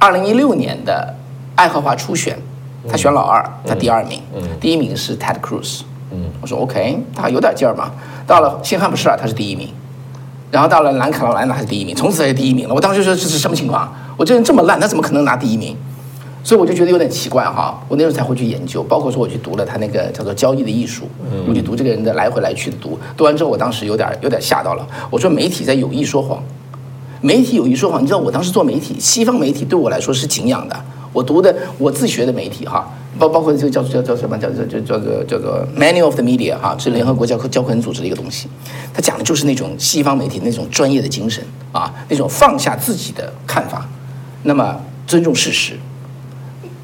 二零一六年的爱荷华初选，他选老二，他第二名，第一名是 Ted Cruz。我说 OK，他有点劲儿嘛。到了新罕布什尔，他是第一名，然后到了南卡罗来纳，他是第一名，从此他是第一名了。我当时就说这是什么情况？我这人这么烂，他怎么可能拿第一名？所以我就觉得有点奇怪哈。我那时候才会去研究，包括说我去读了他那个叫做交易的艺术，我去读这个人的来回来去的读。读完之后，我当时有点有点吓到了。我说媒体在有意说谎。媒体有一说谎，你知道我当时做媒体，西方媒体对我来说是敬仰的。我读的我自学的媒体哈，包包括这个叫叫叫什么叫叫叫叫做叫做 Manual of the Media 哈，是联合国教科教科文组织的一个东西。他讲的就是那种西方媒体那种专业的精神啊，那种放下自己的看法，那么尊重事实，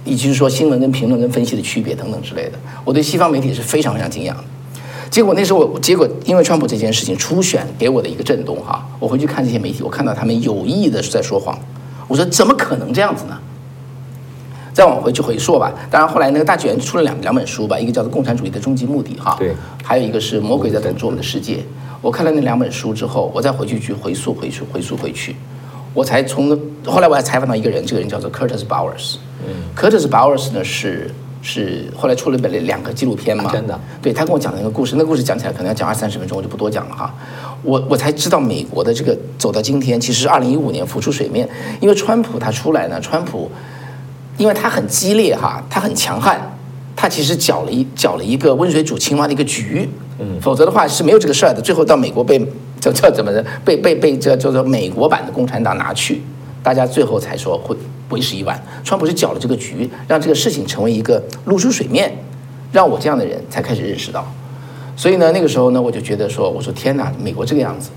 以及说新闻跟评论跟分析的区别等等之类的。我对西方媒体是非常非常敬仰的。结果那时候我，结果因为川普这件事情初选给我的一个震动哈，我回去看这些媒体，我看到他们有意的是在说谎，我说怎么可能这样子呢？再往回去回溯吧，当然后来那个大纪元出了两两本书吧，一个叫做《共产主义的终极目的》哈，对，还有一个是《魔鬼在统治我们的世界》。我看了那两本书之后，我再回去去回溯回去回溯回去，我才从后来我还采访到一个人，这个人叫做 Curtis Bowers，嗯，Curtis Bowers 呢是。是后来出了本两个纪录片嘛？真的，对他跟我讲的那个故事，那个故事讲起来可能要讲二三十分钟，我就不多讲了哈。我我才知道美国的这个走到今天，其实是二零一五年浮出水面，因为川普他出来呢，川普因为他很激烈哈，他很强悍，他其实搅了一搅了一个温水煮青蛙的一个局，嗯，否则的话是没有这个事儿的。最后到美国被叫叫怎么的，被被被这叫做美国版的共产党拿去，大家最后才说会。为时已晚，川普是搅了这个局，让这个事情成为一个露出水面，让我这样的人才开始认识到。所以呢，那个时候呢，我就觉得说，我说天哪，美国这个样子。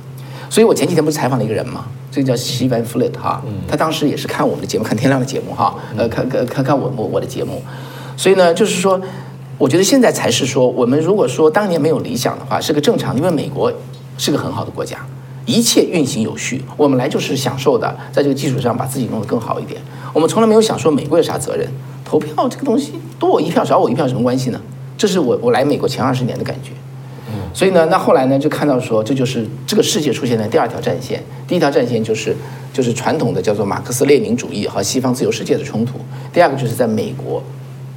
所以我前几天不是采访了一个人嘛，这个叫西班弗雷特哈，他当时也是看我们的节目，看天亮的节目哈，呃，看看看看我我我的节目。所以呢，就是说，我觉得现在才是说，我们如果说当年没有理想的话，是个正常，因为美国是个很好的国家。一切运行有序，我们来就是享受的，在这个基础上把自己弄得更好一点。我们从来没有想说美国有啥责任，投票这个东西多我一票少我一票什么关系呢？这是我我来美国前二十年的感觉。所以呢，那后来呢就看到说，这就是这个世界出现的第二条战线。第一条战线就是就是传统的叫做马克思列宁主义和西方自由世界的冲突。第二个就是在美国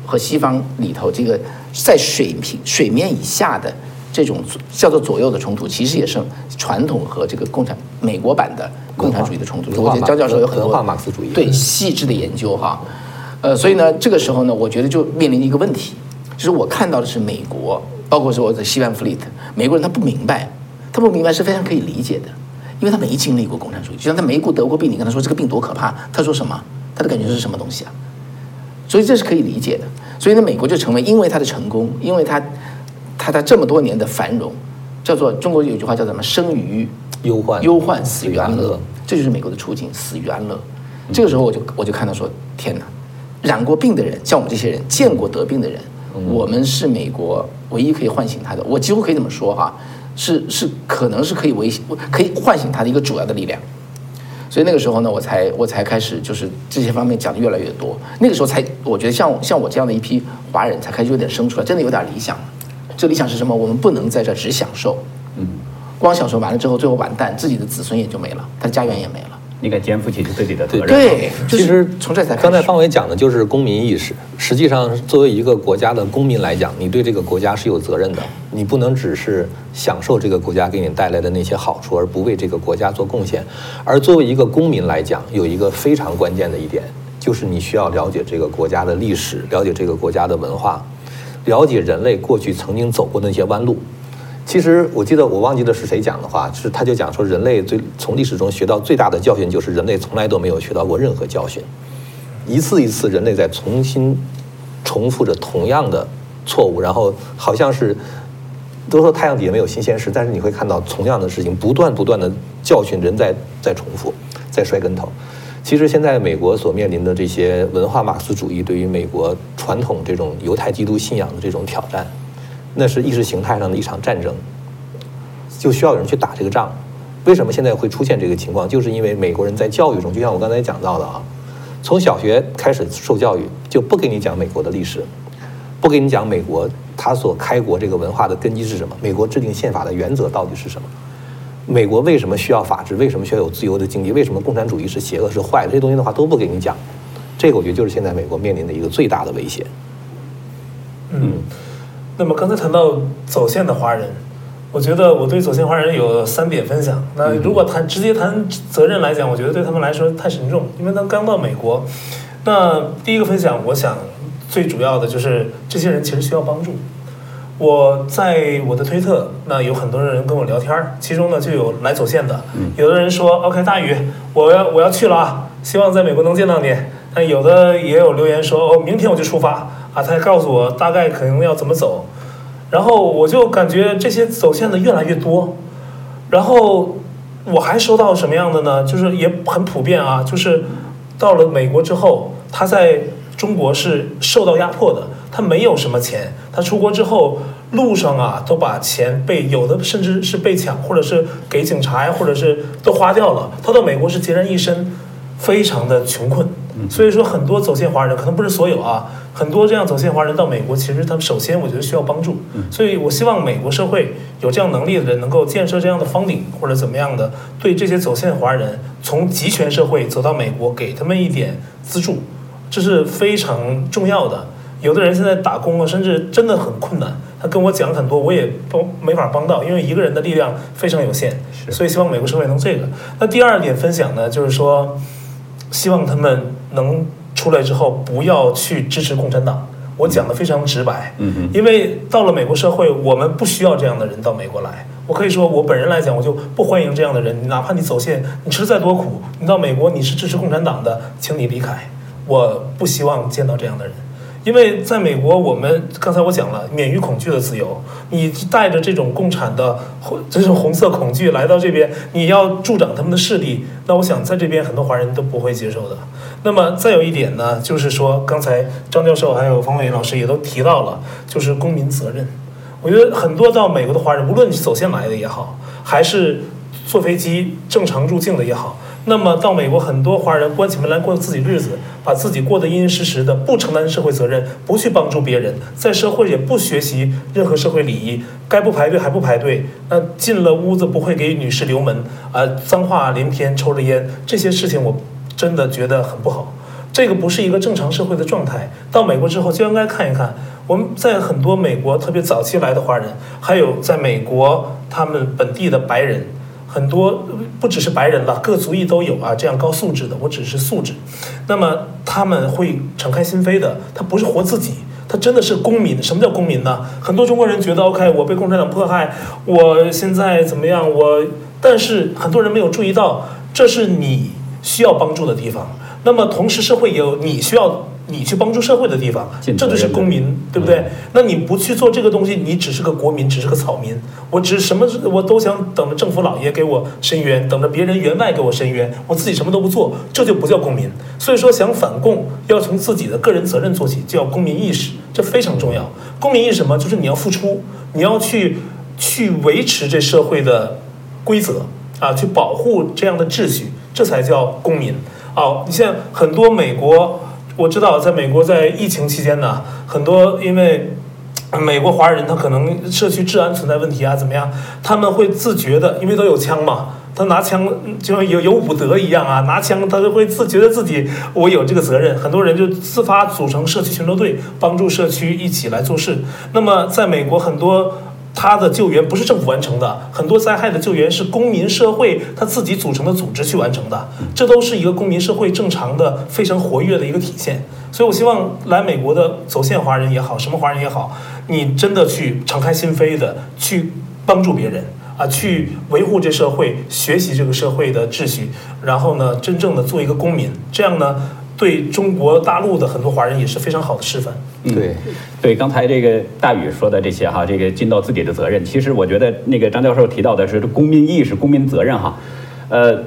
和西方里头，这个在水平水面以下的。这种叫做左右的冲突，其实也是传统和这个共产美国版的共产主义的冲突。我觉得张教授有很多马克思主义对细致的研究哈，呃，所以呢，这个时候呢，我觉得就面临一个问题，就是我看到的是美国，包括说我的西湾弗里特，美国人他不明白，他不明白是非常可以理解的，因为他没经历过共产主义，就像他没过得过病，你跟他说这个病多可怕，他说什么？他的感觉是什么东西啊？所以这是可以理解的。所以呢，美国就成为因为他的成功，因为他。他的这么多年的繁荣，叫做中国有句话叫什么？生于忧患，忧患死于安乐，这就是美国的处境，死于安乐。这个时候我就我就看到说，天哪，染过病的人，像我们这些人见过得病的人，我们是美国唯一可以唤醒他的，我几乎可以这么说哈，是是可能是可以维可以唤醒他的一个主要的力量。所以那个时候呢，我才我才开始就是这些方面讲的越来越多。那个时候才我觉得像像我这样的一批华人才开始有点生出来，真的有点理想了。这理想是什么？我们不能在这只享受，嗯，光享受完了之后，最后完蛋，自己的子孙也就没了，他的家园也没了。应该肩负起自己的责任。对，其实从这才刚才方伟讲的就是公民意识。实际上，作为一个国家的公民来讲，你对这个国家是有责任的。你不能只是享受这个国家给你带来的那些好处，而不为这个国家做贡献。而作为一个公民来讲，有一个非常关键的一点，就是你需要了解这个国家的历史，了解这个国家的文化，了解人类过去曾经走过的那些弯路。其实我记得我忘记了是谁讲的话，是他就讲说人类最从历史中学到最大的教训就是人类从来都没有学到过任何教训，一次一次人类在重新重复着同样的错误，然后好像是都说太阳底下没有新鲜事，但是你会看到同样的事情不断不断的教训人在在重复在摔跟头。其实现在美国所面临的这些文化马克思主义对于美国传统这种犹太基督信仰的这种挑战。那是意识形态上的一场战争，就需要有人去打这个仗。为什么现在会出现这个情况？就是因为美国人在教育中，就像我刚才讲到的啊，从小学开始受教育，就不给你讲美国的历史，不给你讲美国它所开国这个文化的根基是什么，美国制定宪法的原则到底是什么，美国为什么需要法治，为什么需要有自由的经济，为什么共产主义是邪恶是坏的，这些东西的话都不给你讲。这个我觉得就是现在美国面临的一个最大的威胁。嗯。那么刚才谈到走线的华人，我觉得我对走线华人有三点分享。那如果谈直接谈责任来讲，我觉得对他们来说太沉重，因为他刚到美国。那第一个分享，我想最主要的就是这些人其实需要帮助。我在我的推特，那有很多人跟我聊天儿，其中呢就有来走线的，有的人说 OK 大宇，我要我要去了啊，希望在美国能见到你。那有的也有留言说哦，明天我就出发。啊，他告诉我大概可能要怎么走，然后我就感觉这些走线的越来越多，然后我还收到什么样的呢？就是也很普遍啊，就是到了美国之后，他在中国是受到压迫的，他没有什么钱，他出国之后路上啊都把钱被有的甚至是被抢，或者是给警察呀，或者是都花掉了，他到美国是孑然一身，非常的穷困。所以说，很多走线华人可能不是所有啊，很多这样走线华人到美国，其实他们首先我觉得需要帮助。所以我希望美国社会有这样能力的人能够建设这样的方顶或者怎么样的，对这些走线华人从集权社会走到美国，给他们一点资助，这是非常重要的。有的人现在打工啊，甚至真的很困难，他跟我讲很多，我也帮没法帮到，因为一个人的力量非常有限。所以希望美国社会能这个。那第二点分享呢，就是说。希望他们能出来之后不要去支持共产党。我讲的非常直白，因为到了美国社会，我们不需要这样的人到美国来。我可以说，我本人来讲，我就不欢迎这样的人。哪怕你走线，你吃再多苦，你到美国你是支持共产党的，请你离开。我不希望见到这样的人。因为在美国，我们刚才我讲了免于恐惧的自由。你带着这种共产的红这种红色恐惧来到这边，你要助长他们的势力，那我想在这边很多华人都不会接受的。那么再有一点呢，就是说刚才张教授还有方伟老师也都提到了，就是公民责任。我觉得很多到美国的华人，无论你走线来的也好，还是坐飞机正常入境的也好。那么到美国，很多华人关起门来过自己日子，把自己过得殷殷实实的，不承担社会责任，不去帮助别人，在社会也不学习任何社会礼仪，该不排队还不排队，那进了屋子不会给女士留门，啊，脏话连篇，抽着烟，这些事情我真的觉得很不好。这个不是一个正常社会的状态。到美国之后就应该看一看，我们在很多美国特别早期来的华人，还有在美国他们本地的白人。很多不只是白人了，各族裔都有啊，这样高素质的，我只是素质。那么他们会敞开心扉的，他不是活自己，他真的是公民。什么叫公民呢？很多中国人觉得，OK，我被共产党迫害，我现在怎么样？我，但是很多人没有注意到，这是你需要帮助的地方。那么同时，社会也有你需要你去帮助社会的地方，这就是公民，对不对？那你不去做这个东西，你只是个国民，只是个草民。我只什么我都想等着政府老爷给我伸冤，等着别人员外给我伸冤，我自己什么都不做，这就不叫公民。所以说，想反共要从自己的个人责任做起，叫公民意识，这非常重要。公民意识什么？就是你要付出，你要去去维持这社会的规则啊，去保护这样的秩序，这才叫公民。哦，你像很多美国，我知道在美国在疫情期间呢，很多因为美国华人他可能社区治安存在问题啊，怎么样，他们会自觉的，因为都有枪嘛。他拿枪就像有有武德一样啊，拿枪他就会自觉得自己我有这个责任。很多人就自发组成社区巡逻队，帮助社区一起来做事。那么在美国很多他的救援不是政府完成的，很多灾害的救援是公民社会他自己组成的组织去完成的，这都是一个公民社会正常的、非常活跃的一个体现。所以我希望来美国的走线华人也好，什么华人也好，你真的去敞开心扉的去帮助别人啊，去维护这社会，学习这个社会的秩序，然后呢，真正的做一个公民，这样呢，对中国大陆的很多华人也是非常好的示范。对，对，刚才这个大宇说的这些哈，这个尽到自己的责任。其实我觉得那个张教授提到的是公民意识、公民责任哈，呃，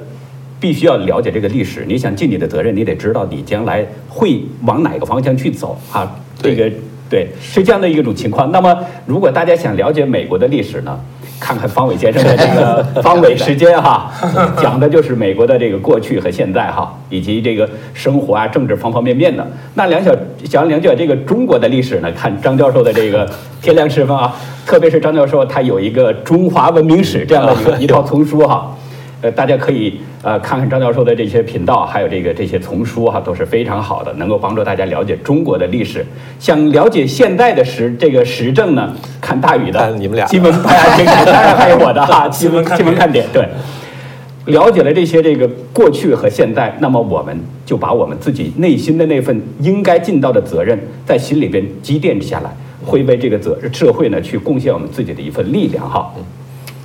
必须要了解这个历史。你想尽你的责任，你得知道你将来会往哪个方向去走啊。这个对，是这样的一种情况。那么，如果大家想了解美国的历史呢？看看方伟先生的这个方伟时间哈，讲的就是美国的这个过去和现在哈，以及这个生活啊、政治方方面面的。那两小想了解这个中国的历史呢，看张教授的这个天亮时分啊，特别是张教授他有一个《中华文明史》这样的一个 一套丛书哈。呃，大家可以呃看看张教授的这些频道，还有这个这些丛书哈，都是非常好的，能够帮助大家了解中国的历史。想了解现代的时这个时政呢，看大宇的看你们俩新闻拍案听当然还有我的哈新闻新闻看新闻看点对。了解了这些这个过去和现在，那么我们就把我们自己内心的那份应该尽到的责任，在心里边积淀下来，会为这个责社会呢去贡献我们自己的一份力量哈。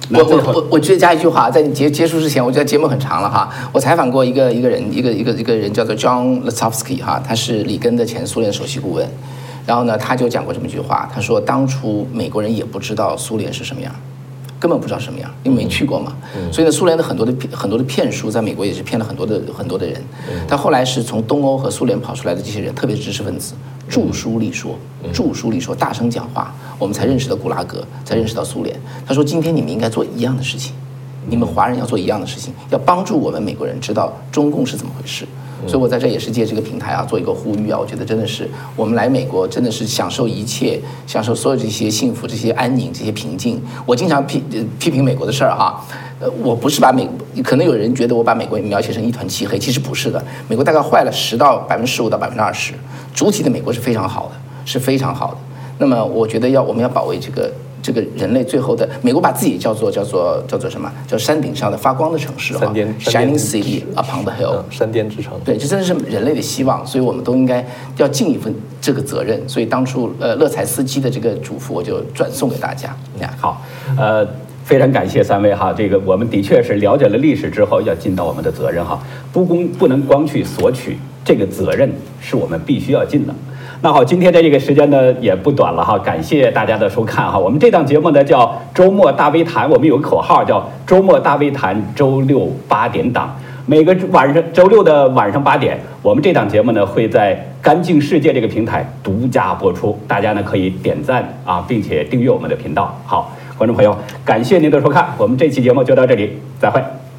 那我我我我觉得加一句话，在你结结束之前，我觉得节目很长了哈。我采访过一个一个人，一个一个一个人叫做 John Lasovsky 哈，他是里根的前苏联首席顾问。然后呢，他就讲过这么一句话，他说当初美国人也不知道苏联是什么样。根本不知道什么样，因为没去过嘛。所以呢，苏联的很多的骗很多的骗术，在美国也是骗了很多的很多的人。但后来是从东欧和苏联跑出来的这些人，特别是知识分子，著书立说，著书立说，大声讲话，我们才认识到古拉格，才认识到苏联。他说，今天你们应该做一样的事情，你们华人要做一样的事情，要帮助我们美国人知道中共是怎么回事。所以我在这也是借这个平台啊，做一个呼吁啊。我觉得真的是我们来美国，真的是享受一切，享受所有这些幸福、这些安宁、这些平静。我经常批呃批评美国的事儿哈，呃，我不是把美，可能有人觉得我把美国描写成一团漆黑，其实不是的。美国大概坏了十到百分之十五到百分之二十，主体的美国是非常好的，是非常好的。那么我觉得要我们要保卫这个这个人类最后的美国把自己叫做叫做叫做什么？叫山顶上的发光的城市哈，Shining City upon the hill。嗯，山巅之城。对，这真的是人类的希望，所以我们都应该要尽一份这个责任。所以当初呃乐财斯基的这个嘱咐，我就转送给大家。呀，好，呃，非常感谢三位哈，这个我们的确是了解了历史之后，要尽到我们的责任哈，不公不能光去索取，这个责任是我们必须要尽的。那好，今天的这个时间呢也不短了哈，感谢大家的收看哈。我们这档节目呢叫周末大 V 谈，我们有个口号叫周末大 V 谈，周六八点档。每个晚上周六的晚上八点，我们这档节目呢会在干净世界这个平台独家播出，大家呢可以点赞啊，并且订阅我们的频道。好，观众朋友，感谢您的收看，我们这期节目就到这里，再会。